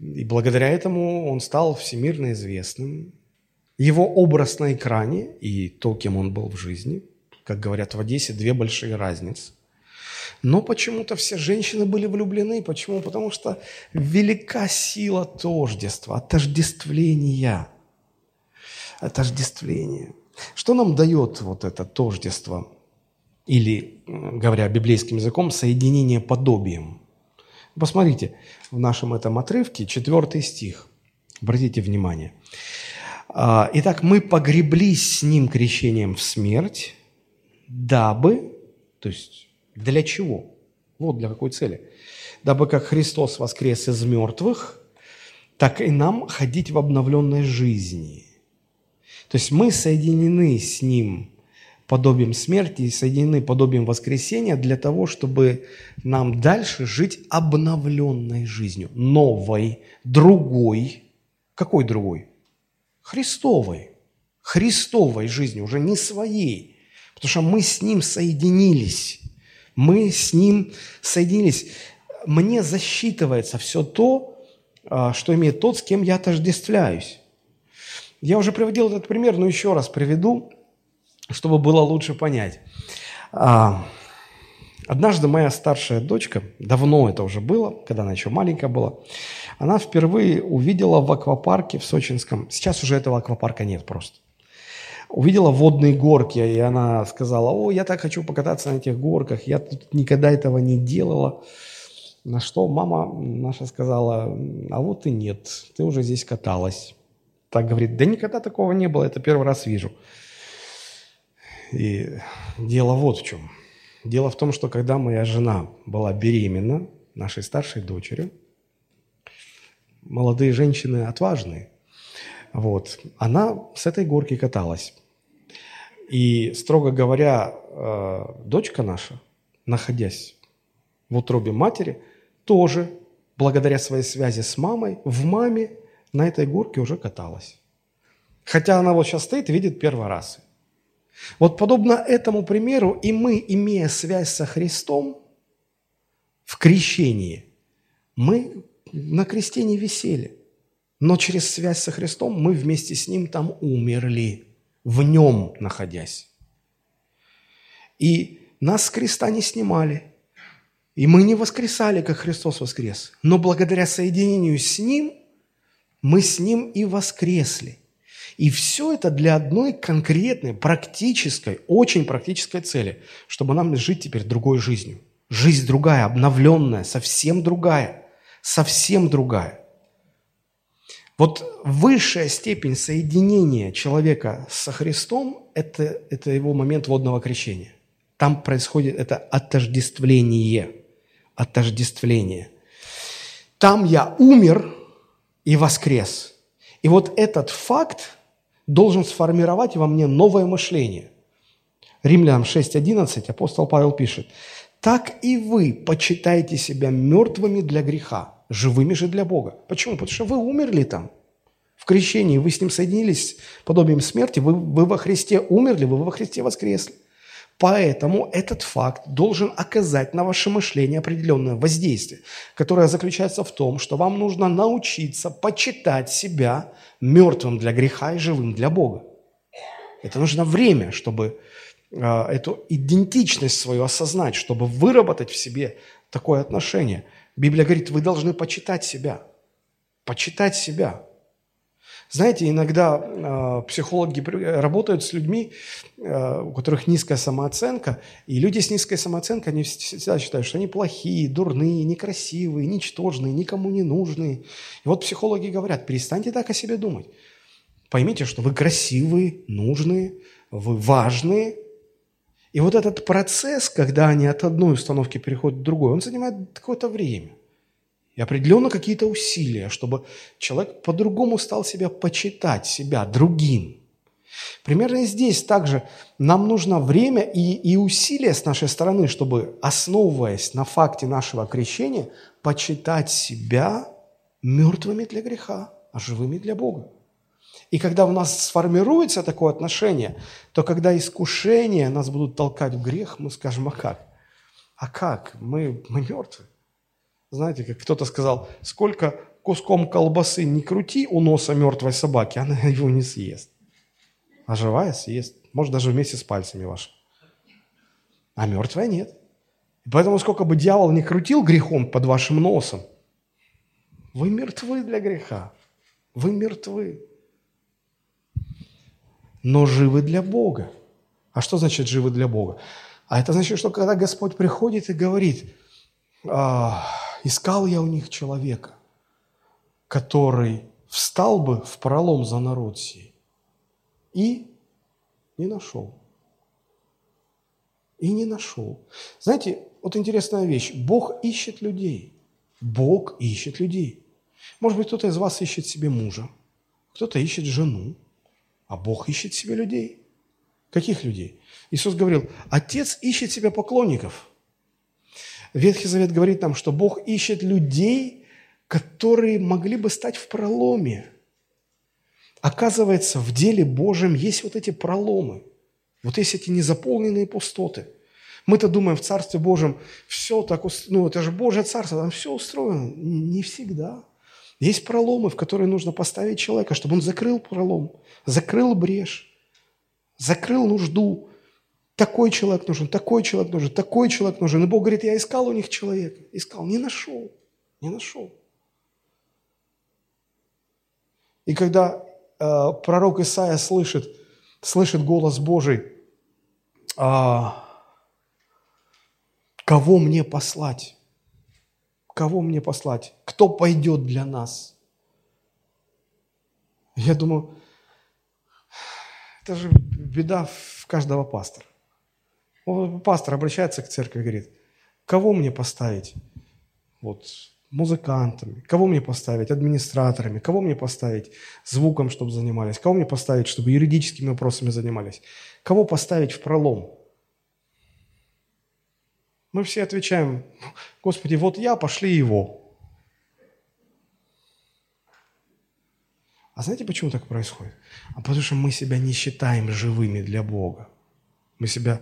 И благодаря этому он стал всемирно известным. Его образ на экране и то, кем он был в жизни, как говорят в Одессе, две большие разницы. Но почему-то все женщины были влюблены. Почему? Потому что велика сила тождества, отождествления. Отождествление. Что нам дает вот это тождество? Или, говоря библейским языком, соединение подобием. Посмотрите, в нашем этом отрывке, четвертый стих. Обратите внимание. «А, Итак, мы погреблись с ним крещением в смерть, дабы, то есть для чего? Вот для какой цели. Дабы как Христос воскрес из мертвых, так и нам ходить в обновленной жизни. То есть мы соединены с Ним подобием смерти и соединены подобием воскресения для того, чтобы нам дальше жить обновленной жизнью, новой, другой. Какой другой? Христовой. Христовой жизнью, уже не своей. Потому что мы с Ним соединились. Мы с Ним соединились. Мне засчитывается все то, а, что имеет тот, с кем я отождествляюсь. Я уже приводил этот пример, но еще раз приведу, чтобы было лучше понять. А, однажды моя старшая дочка, давно это уже было, когда она еще маленькая была, она впервые увидела в аквапарке в Сочинском, сейчас уже этого аквапарка нет просто, увидела водные горки, и она сказала, о, я так хочу покататься на этих горках, я тут никогда этого не делала. На что мама наша сказала, а вот и нет, ты уже здесь каталась. Так говорит, да никогда такого не было, это первый раз вижу. И дело вот в чем. Дело в том, что когда моя жена была беременна, нашей старшей дочерью, молодые женщины отважные, вот, она с этой горки каталась. И, строго говоря, э, дочка наша, находясь в утробе матери, тоже, благодаря своей связи с мамой, в маме на этой горке уже каталась. Хотя она вот сейчас стоит и видит первый раз. Вот подобно этому примеру и мы, имея связь со Христом в крещении, мы на кресте не висели, но через связь со Христом мы вместе с Ним там умерли в нем находясь. И нас с креста не снимали, и мы не воскресали, как Христос воскрес, но благодаря соединению с Ним мы с Ним и воскресли. И все это для одной конкретной, практической, очень практической цели, чтобы нам жить теперь другой жизнью. Жизнь другая, обновленная, совсем другая, совсем другая. Вот высшая степень соединения человека со Христом это, – это его момент водного крещения. Там происходит это отождествление. Отождествление. Там я умер и воскрес. И вот этот факт должен сформировать во мне новое мышление. Римлянам 6.11 апостол Павел пишет, «Так и вы почитайте себя мертвыми для греха, живыми же для Бога. Почему? Потому что вы умерли там. В крещении вы с Ним соединились подобием смерти, вы, вы во Христе умерли, вы во Христе воскресли. Поэтому этот факт должен оказать на ваше мышление определенное воздействие, которое заключается в том, что вам нужно научиться почитать себя мертвым для греха и живым для Бога. Это нужно время, чтобы э, эту идентичность свою осознать, чтобы выработать в себе такое отношение – Библия говорит, вы должны почитать себя. Почитать себя. Знаете, иногда э, психологи работают с людьми, э, у которых низкая самооценка, и люди с низкой самооценкой, они всегда считают, что они плохие, дурные, некрасивые, ничтожные, никому не нужные. И вот психологи говорят, перестаньте так о себе думать. Поймите, что вы красивые, нужные, вы важные, И вот этот процесс, когда они от одной установки переходят к другой, он занимает какое-то время. И определенно какие-то усилия, чтобы человек по-другому стал себя почитать, себя другим. Примерно здесь также нам нужно время и, и усилия с нашей стороны, чтобы, основываясь на факте нашего крещения, почитать себя мертвыми для греха, а живыми для Бога. И когда у нас сформируется такое отношение, то когда искушения нас будут толкать в грех, мы скажем, а как? А как? Мы, мы мертвы. Знаете, как кто-то сказал, сколько куском колбасы не крути у носа мертвой собаки, она его не съест. А живая съест. Может, даже вместе с пальцами вашими. А мертвая нет. Поэтому сколько бы дьявол не крутил грехом под вашим носом, вы мертвы для греха. Вы мертвы но живы для Бога. А что значит живы для Бога? А это значит, что когда Господь приходит и говорит, а, искал я у них человека, который встал бы в пролом за народ сей, и не нашел. И не нашел. Знаете, вот интересная вещь. Бог ищет людей. Бог ищет людей. Может быть, кто-то из вас ищет себе мужа, кто-то ищет жену, а Бог ищет себе людей. Каких людей? Иисус говорил, Отец ищет себе поклонников. Ветхий Завет говорит нам, что Бог ищет людей, которые могли бы стать в проломе. Оказывается, в деле Божьем есть вот эти проломы, вот есть эти незаполненные пустоты. Мы-то думаем, в Царстве Божьем все так, ну это же Божье Царство, там все устроено. Не всегда. Есть проломы, в которые нужно поставить человека, чтобы он закрыл пролом, закрыл брешь, закрыл нужду. Такой человек нужен, такой человек нужен, такой человек нужен. И Бог говорит, я искал у них человека. Искал, не нашел, не нашел. И когда э, пророк Исаия слышит, слышит голос Божий, э, кого мне послать? кого мне послать? Кто пойдет для нас? Я думаю, это же беда в каждого пастора. Пастор обращается к церкви и говорит, кого мне поставить? Вот музыкантами, кого мне поставить администраторами, кого мне поставить звуком, чтобы занимались, кого мне поставить, чтобы юридическими вопросами занимались, кого поставить в пролом – мы все отвечаем, Господи, вот я, пошли его. А знаете, почему так происходит? А потому что мы себя не считаем живыми для Бога. Мы себя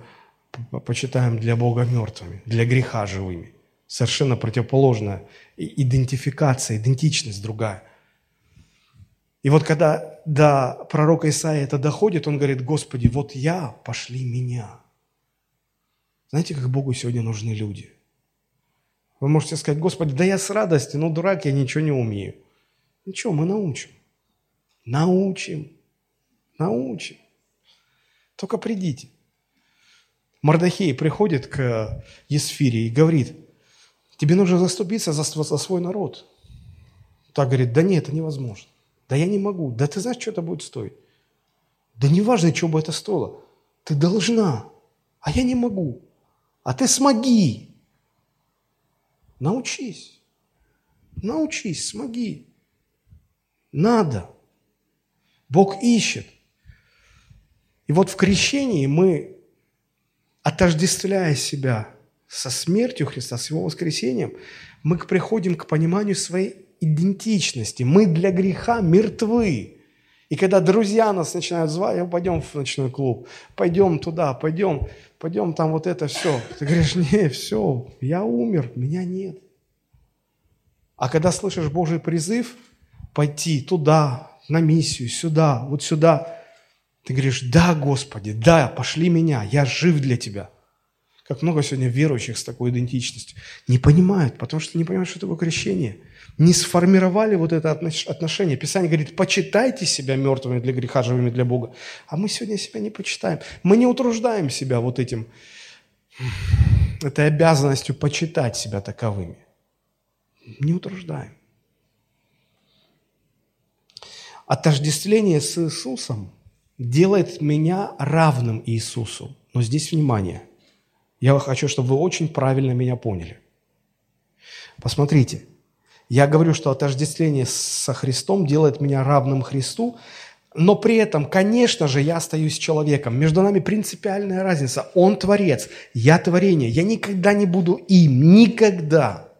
почитаем для Бога мертвыми, для греха живыми. Совершенно противоположная идентификация, идентичность другая. И вот когда до пророка Исаия это доходит, он говорит, Господи, вот я, пошли меня. Знаете, как Богу сегодня нужны люди? Вы можете сказать, Господи, да я с радостью, но дурак, я ничего не умею. Ничего, мы научим. Научим. Научим. Только придите. Мардахей приходит к Есфире и говорит, тебе нужно заступиться за, за свой народ. Так говорит, да нет, это невозможно. Да я не могу. Да ты знаешь, что это будет стоить? Да неважно, что бы это стоило. Ты должна, а я не могу а ты смоги. Научись. Научись, смоги. Надо. Бог ищет. И вот в крещении мы, отождествляя себя со смертью Христа, с Его воскресением, мы приходим к пониманию своей идентичности. Мы для греха мертвы. И когда друзья нас начинают звать, пойдем в ночной клуб, пойдем туда, пойдем, пойдем там вот это все. Ты говоришь, не, все, я умер, меня нет. А когда слышишь Божий призыв пойти туда, на миссию, сюда, вот сюда, ты говоришь, да, Господи, да, пошли меня, я жив для Тебя. Как много сегодня верующих с такой идентичностью. Не понимают, потому что не понимают, что такое крещение – не сформировали вот это отношение. Писание говорит, почитайте себя мертвыми для греха, живыми для Бога. А мы сегодня себя не почитаем. Мы не утруждаем себя вот этим, этой обязанностью почитать себя таковыми. Не утруждаем. Отождествление с Иисусом делает меня равным Иисусу. Но здесь внимание. Я хочу, чтобы вы очень правильно меня поняли. Посмотрите, я говорю, что отождествление со Христом делает меня равным Христу, но при этом, конечно же, я остаюсь человеком. Между нами принципиальная разница. Он творец, я творение. Я никогда не буду им, никогда.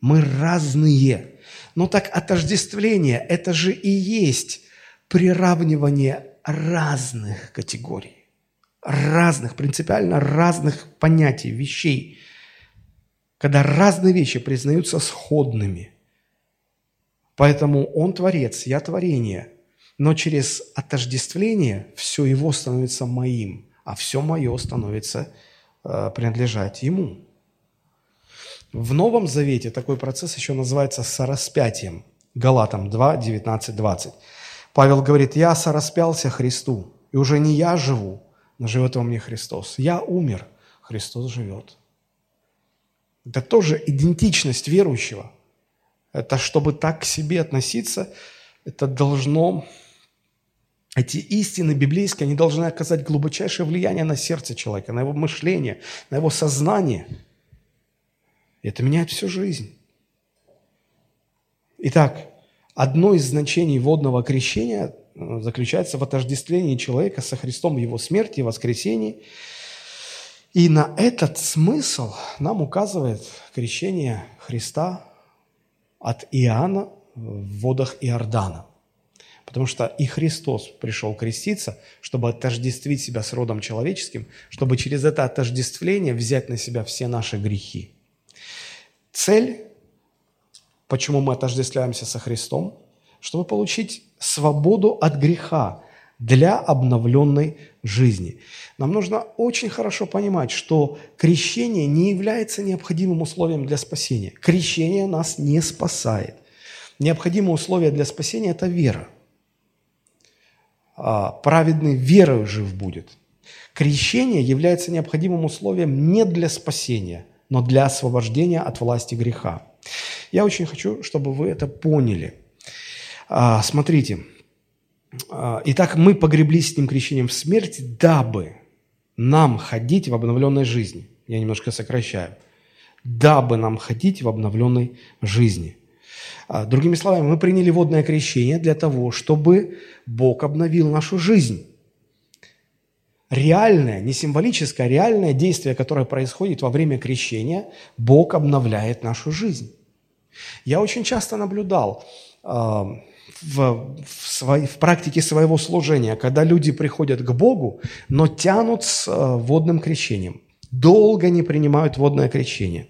Мы разные. Но так отождествление – это же и есть приравнивание разных категорий, разных, принципиально разных понятий, вещей, когда разные вещи признаются сходными. Поэтому он творец, я творение, но через отождествление все его становится моим, а все мое становится э, принадлежать ему. В Новом Завете такой процесс еще называется сораспятием. Галатам 2, 19, 20. Павел говорит, я сораспялся Христу, и уже не я живу, но живет во мне Христос. Я умер, Христос живет. Это тоже идентичность верующего. Это чтобы так к себе относиться, это должно, эти истины библейские, они должны оказать глубочайшее влияние на сердце человека, на его мышление, на его сознание. И это меняет всю жизнь. Итак, Одно из значений водного крещения э, заключается в отождествлении человека со Христом в его смерти и воскресении. И на этот смысл нам указывает крещение Христа от Иоанна в водах Иордана. Потому что и Христос пришел креститься, чтобы отождествить себя с родом человеческим, чтобы через это отождествление взять на себя все наши грехи. Цель Почему мы отождествляемся со Христом? Чтобы получить свободу от греха для обновленной жизни. Нам нужно очень хорошо понимать, что крещение не является необходимым условием для спасения. Крещение нас не спасает. Необходимое условие для спасения – это вера. А праведный верою жив будет. Крещение является необходимым условием не для спасения, но для освобождения от власти греха. Я очень хочу, чтобы вы это поняли. А, смотрите. А, итак, мы погреблись с ним крещением в смерть, дабы нам ходить в обновленной жизни. Я немножко сокращаю. Дабы нам ходить в обновленной жизни. А, другими словами, мы приняли водное крещение для того, чтобы Бог обновил нашу жизнь реальное, не символическое, а реальное действие, которое происходит во время крещения, Бог обновляет нашу жизнь. Я очень часто наблюдал э, в, в, свой, в практике своего служения, когда люди приходят к Богу, но тянут с э, водным крещением, долго не принимают водное крещение,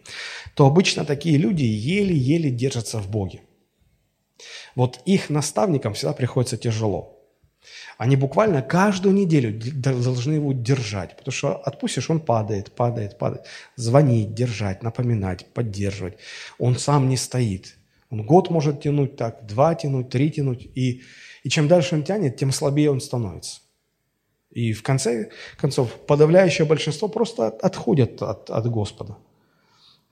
то обычно такие люди еле-еле держатся в Боге. Вот их наставникам всегда приходится тяжело – они буквально каждую неделю должны его держать, потому что отпустишь, он падает, падает, падает. Звонить, держать, напоминать, поддерживать. Он сам не стоит. Он год может тянуть так, два тянуть, три тянуть. И, и чем дальше он тянет, тем слабее он становится. И в конце концов, подавляющее большинство просто отходят от, от Господа.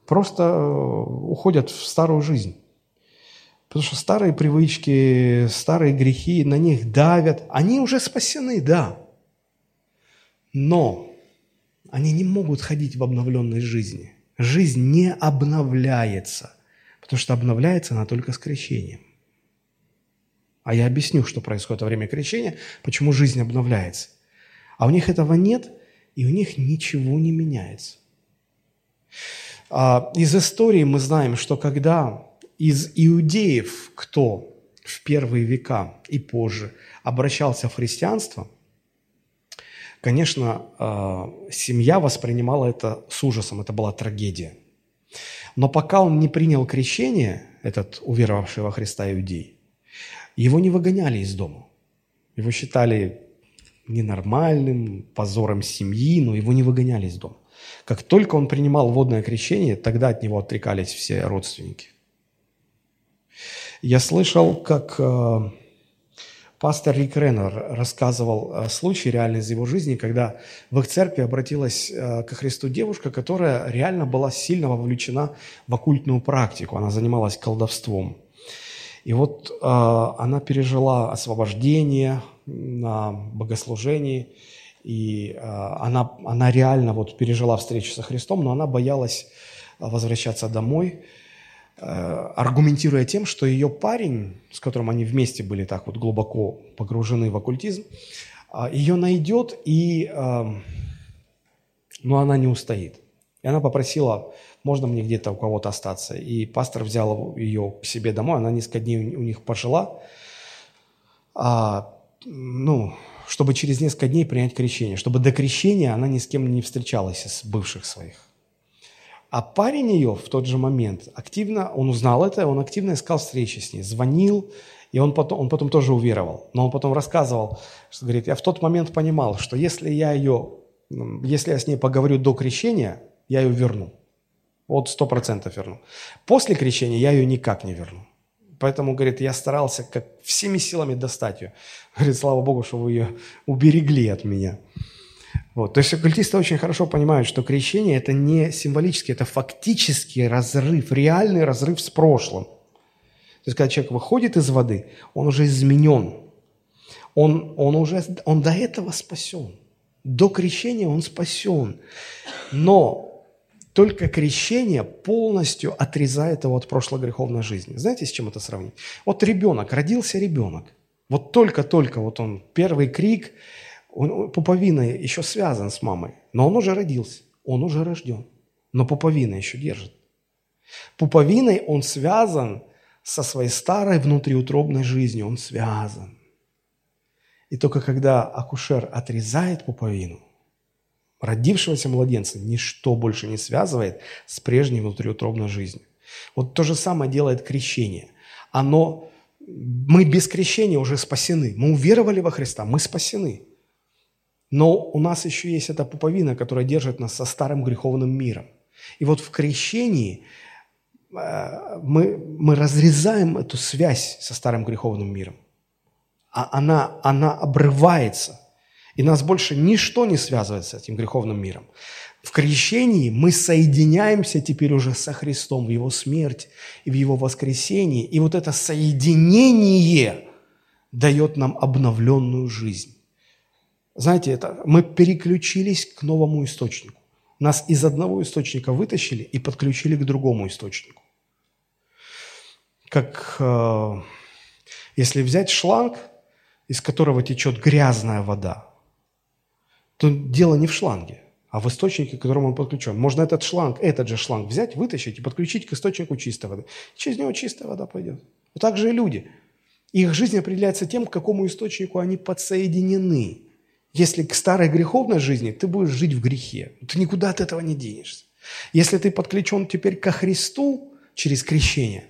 Просто э, уходят в старую жизнь. Потому что старые привычки, старые грехи, на них давят. Они уже спасены, да. Но они не могут ходить в обновленной жизни. Жизнь не обновляется, потому что обновляется она только с крещением. А я объясню, что происходит во время крещения, почему жизнь обновляется. А у них этого нет, и у них ничего не меняется. А, из истории мы знаем, что когда из иудеев, кто в первые века и позже обращался в христианство, конечно, э, семья воспринимала это с ужасом, это была трагедия. Но пока он не принял крещение, этот уверовавший во Христа иудей, его не выгоняли из дома. Его считали ненормальным, позором семьи, но его не выгоняли из дома. Как только он принимал водное крещение, тогда от него отрекались все родственники. Я слышал, как э, пастор Рик Реннер рассказывал э, случай реально из его жизни, когда в их церкви обратилась э, ко Христу девушка, которая реально была сильно вовлечена в оккультную практику. Она занималась колдовством. И вот она пережила освобождение на богослужении, и она, она реально вот пережила встречу со Христом, но она боялась возвращаться домой, аргументируя тем, что ее парень, с которым они вместе были так вот глубоко погружены в оккультизм, ее найдет и, ну, она не устоит. И она попросила, можно мне где-то у кого-то остаться. И пастор взял ее к себе домой, она несколько дней у них пожила, а, ну, чтобы через несколько дней принять крещение, чтобы до крещения она ни с кем не встречалась из бывших своих. А парень ее в тот же момент активно, он узнал это, он активно искал встречи с ней, звонил, и он потом, он потом тоже уверовал. Но он потом рассказывал, что говорит, я в тот момент понимал, что если я ее, если я с ней поговорю до крещения, я ее верну. Вот сто процентов верну. После крещения я ее никак не верну. Поэтому, говорит, я старался как всеми силами достать ее. Говорит, слава Богу, что вы ее уберегли от меня. Вот. То есть оккультисты очень хорошо понимают, что крещение – это не символический, это фактический разрыв, реальный разрыв с прошлым. То есть, когда человек выходит из воды, он уже изменен. Он, он уже он до этого спасен. До крещения он спасен. Но только крещение полностью отрезает его от прошлой греховной жизни. Знаете, с чем это сравнить? Вот ребенок, родился ребенок. Вот только-только вот он, первый крик, он, пуповина еще связан с мамой, но он уже родился, он уже рожден, но пуповина еще держит. Пуповиной он связан со своей старой внутриутробной жизнью, он связан. И только когда акушер отрезает пуповину – Родившегося младенца ничто больше не связывает с прежней внутриутробной жизнью. Вот то же самое делает крещение. Оно, мы без крещения уже спасены. Мы уверовали во Христа, мы спасены. Но у нас еще есть эта пуповина, которая держит нас со старым греховным миром. И вот в крещении э, мы, мы разрезаем эту связь со старым греховным миром. А она, она обрывается. И нас больше ничто не связывает с этим греховным миром. В крещении мы соединяемся теперь уже со Христом в Его смерть и в Его воскресении. И вот это соединение дает нам обновленную жизнь. Знаете, это, мы переключились к новому источнику. Нас из одного источника вытащили и подключили к другому источнику. Как э, если взять шланг, из которого течет грязная вода, то дело не в шланге, а в источнике, к которому он подключен. Можно этот шланг, этот же шланг взять, вытащить и подключить к источнику чистой воды. Через него чистая вода пойдет. Вот так же и люди. Их жизнь определяется тем, к какому источнику они подсоединены. Если к старой греховной жизни, ты будешь жить в грехе. Ты никуда от этого не денешься. Если ты подключен теперь ко Христу через крещение,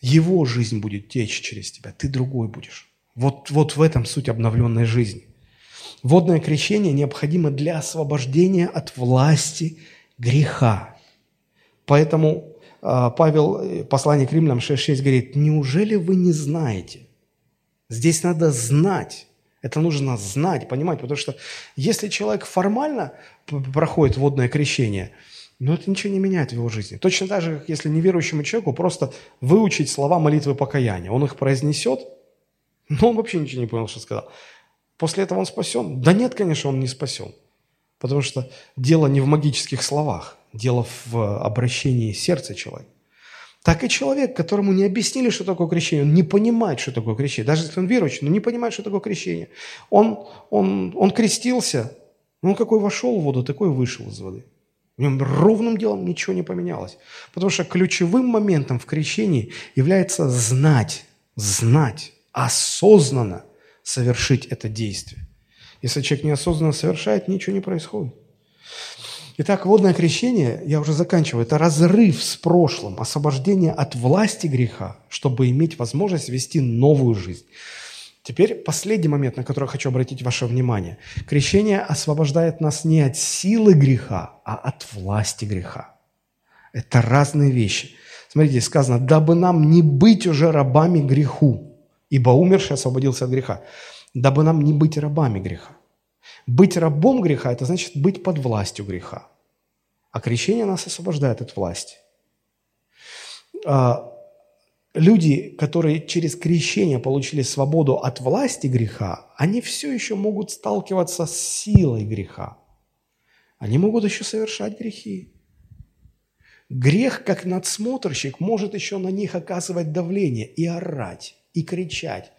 Его жизнь будет течь через тебя, ты другой будешь. Вот, вот в этом суть обновленной жизни. Водное крещение необходимо для освобождения от власти греха. Поэтому а, Павел, э, послание к римлянам 6.6 говорит, неужели вы не знаете? Здесь надо знать. Это нужно знать, понимать, потому что если человек формально проходит водное крещение, но это ничего не меняет в его жизни. Точно так же, как если неверующему человеку просто выучить слова молитвы покаяния. Он их произнесет, но он вообще ничего не понял, что сказал. После этого он спасен? Да нет, конечно, он не спасен. Потому что дело не в магических словах, дело в обращении сердца человека. Так и человек, которому не объяснили, что такое крещение, он не понимает, что такое крещение. Даже если он верующий, но не понимает, что такое крещение. Он, он, он крестился, но он какой вошел в воду, такой вышел из воды. В нем ровным делом ничего не поменялось. Потому что ключевым моментом в крещении является знать, знать, осознанно – совершить это действие. Если человек неосознанно совершает, ничего не происходит. Итак, водное крещение, я уже заканчиваю, это разрыв с прошлым, освобождение от власти греха, чтобы иметь возможность вести новую жизнь. Теперь последний момент, на который хочу обратить ваше внимание. Крещение освобождает нас не от силы греха, а от власти греха. Это разные вещи. Смотрите, сказано, дабы нам не быть уже рабами греху, ибо умерший освободился от греха, дабы нам не быть рабами греха. Быть рабом греха – это значит быть под властью греха. А крещение нас освобождает от власти. А, люди, которые через крещение получили свободу от власти греха, они все еще могут сталкиваться с силой греха. Они могут еще совершать грехи. Грех, как надсмотрщик, может еще на них оказывать давление и орать, и кричать.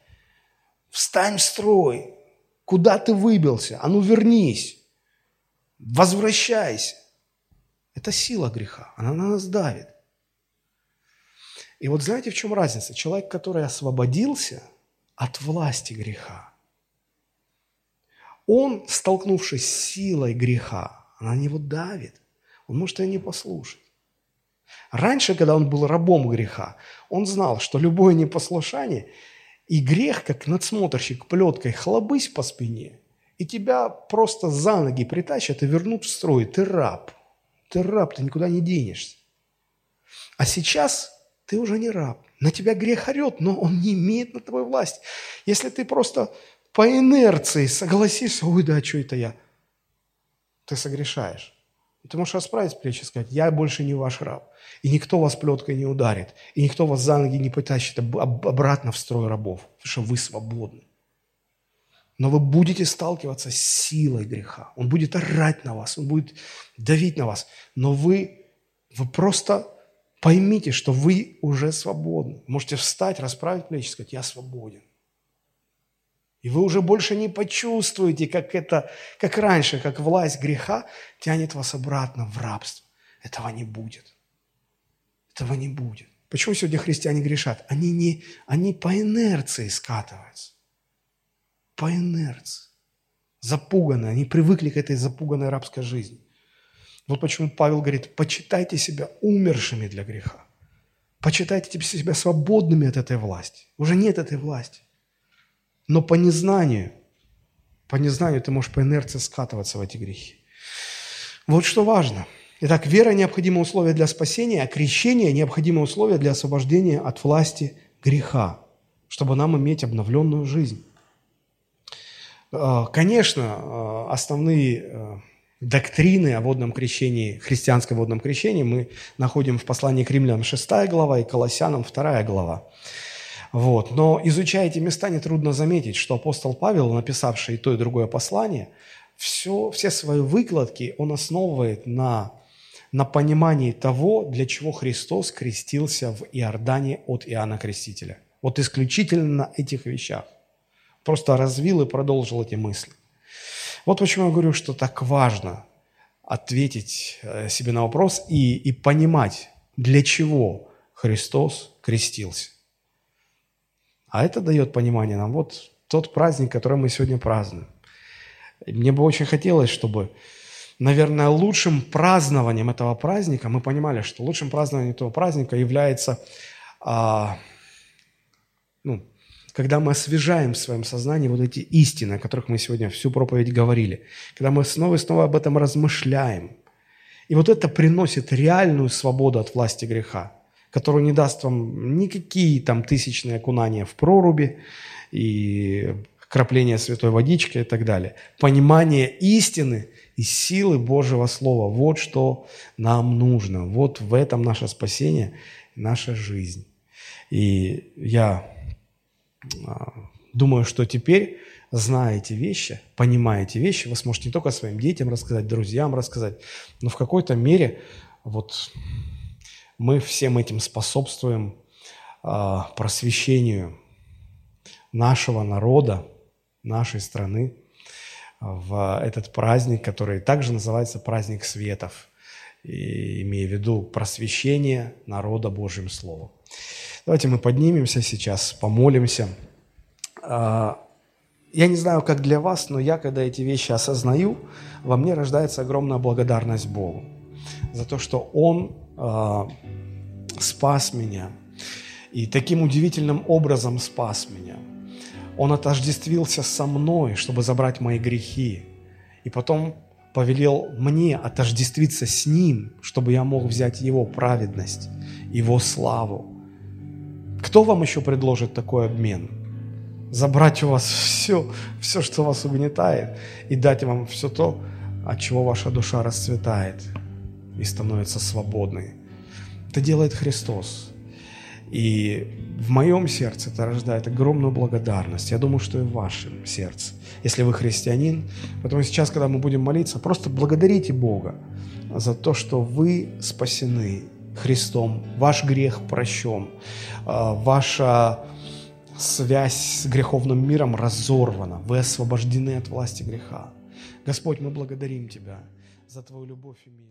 «Встань в строй! Куда ты выбился? А ну вернись! Возвращайся!» Это сила греха, она на нас давит. И вот знаете, в чем разница? Человек, который освободился от власти греха, он, столкнувшись с силой греха, она на него давит. Он может ее не послушать. Раньше, когда он был рабом греха, он знал, что любое непослушание и грех, как надсмотрщик плеткой, хлобысь по спине, и тебя просто за ноги притащат и вернут в строй. Ты раб. Ты раб, ты никуда не денешься. А сейчас ты уже не раб. На тебя грех орет, но он не имеет над тобой власти. Если ты просто по инерции согласишься, ой, да, что это я, ты согрешаешь. Ты можешь расправить плечи и сказать, я больше не ваш раб. И никто вас плеткой не ударит. И никто вас за ноги не потащит обратно в строй рабов. Потому что вы свободны. Но вы будете сталкиваться с силой греха. Он будет орать на вас, он будет давить на вас. Но вы, вы просто поймите, что вы уже свободны. Можете встать, расправить плечи и сказать, я свободен. И вы уже больше не почувствуете, как это, как раньше, как власть греха тянет вас обратно в рабство. Этого не будет. Этого не будет. Почему сегодня христиане грешат? Они, не, они по инерции скатываются. По инерции. Запуганные. Они привыкли к этой запуганной рабской жизни. Вот почему Павел говорит, почитайте себя умершими для греха. Почитайте себя свободными от этой власти. Уже нет этой власти. Но по незнанию, по незнанию ты можешь по инерции скатываться в эти грехи. Вот что важно. Итак, вера – необходимое условие для спасения, а крещение – необходимое условие для освобождения от власти греха, чтобы нам иметь обновленную жизнь. А, конечно, а, основные а, доктрины о водном крещении, христианском водном крещении мы находим в послании к римлянам 6 глава и Колоссянам 2 глава. Вот. Но изучая эти места, нетрудно заметить, что апостол Павел, написавший и то, и другое послание, все, все свои выкладки он основывает на, на понимании того, для чего Христос крестился в Иордане от Иоанна Крестителя. Вот исключительно на этих вещах. Просто развил и продолжил эти мысли. Вот почему я говорю, что так важно ответить э, себе на вопрос и, и понимать, для чего Христос крестился. А это дает понимание нам. Вот тот праздник, который мы сегодня празднуем. Мне бы очень хотелось, чтобы, наверное, лучшим празднованием этого праздника, мы понимали, что лучшим празднованием этого праздника является, а, ну, когда мы освежаем в своем сознании вот эти истины, о которых мы сегодня всю проповедь говорили, когда мы снова и снова об этом размышляем. И вот это приносит реальную свободу от власти греха который не даст вам никакие там тысячные окунания в проруби и крапление святой водички и так далее. Понимание истины и силы Божьего Слова. Вот что нам нужно. Вот в этом наше спасение, наша жизнь. И я а, думаю, что теперь, зная эти вещи, понимая эти вещи, вы сможете не только своим детям рассказать, друзьям рассказать, но в какой-то мере вот мы всем этим способствуем э, просвещению нашего народа, нашей страны в этот праздник, который также называется праздник светов, и, имея в виду просвещение народа Божьим Словом. Давайте мы поднимемся сейчас, помолимся. А, я не знаю, как для вас, но я, когда эти вещи осознаю, во мне рождается огромная благодарность Богу за то, что Он а, спас меня. И таким удивительным образом спас меня. Он отождествился со мной, чтобы забрать мои грехи. И потом повелел мне отождествиться с Ним, чтобы я мог взять Его праведность, Его славу. Кто вам еще предложит такой обмен? Забрать у вас все, все, что вас угнетает, и дать вам все то, от чего ваша душа расцветает – и становится свободной. Это делает Христос. И в моем сердце это рождает огромную благодарность. Я думаю, что и в вашем сердце, если вы христианин. Поэтому сейчас, когда мы будем молиться, просто благодарите Бога за то, что вы спасены Христом, ваш грех прощен, а, ваша связь с греховным миром разорвана, вы освобождены от власти греха. Господь, мы благодарим Тебя за Твою любовь и милость.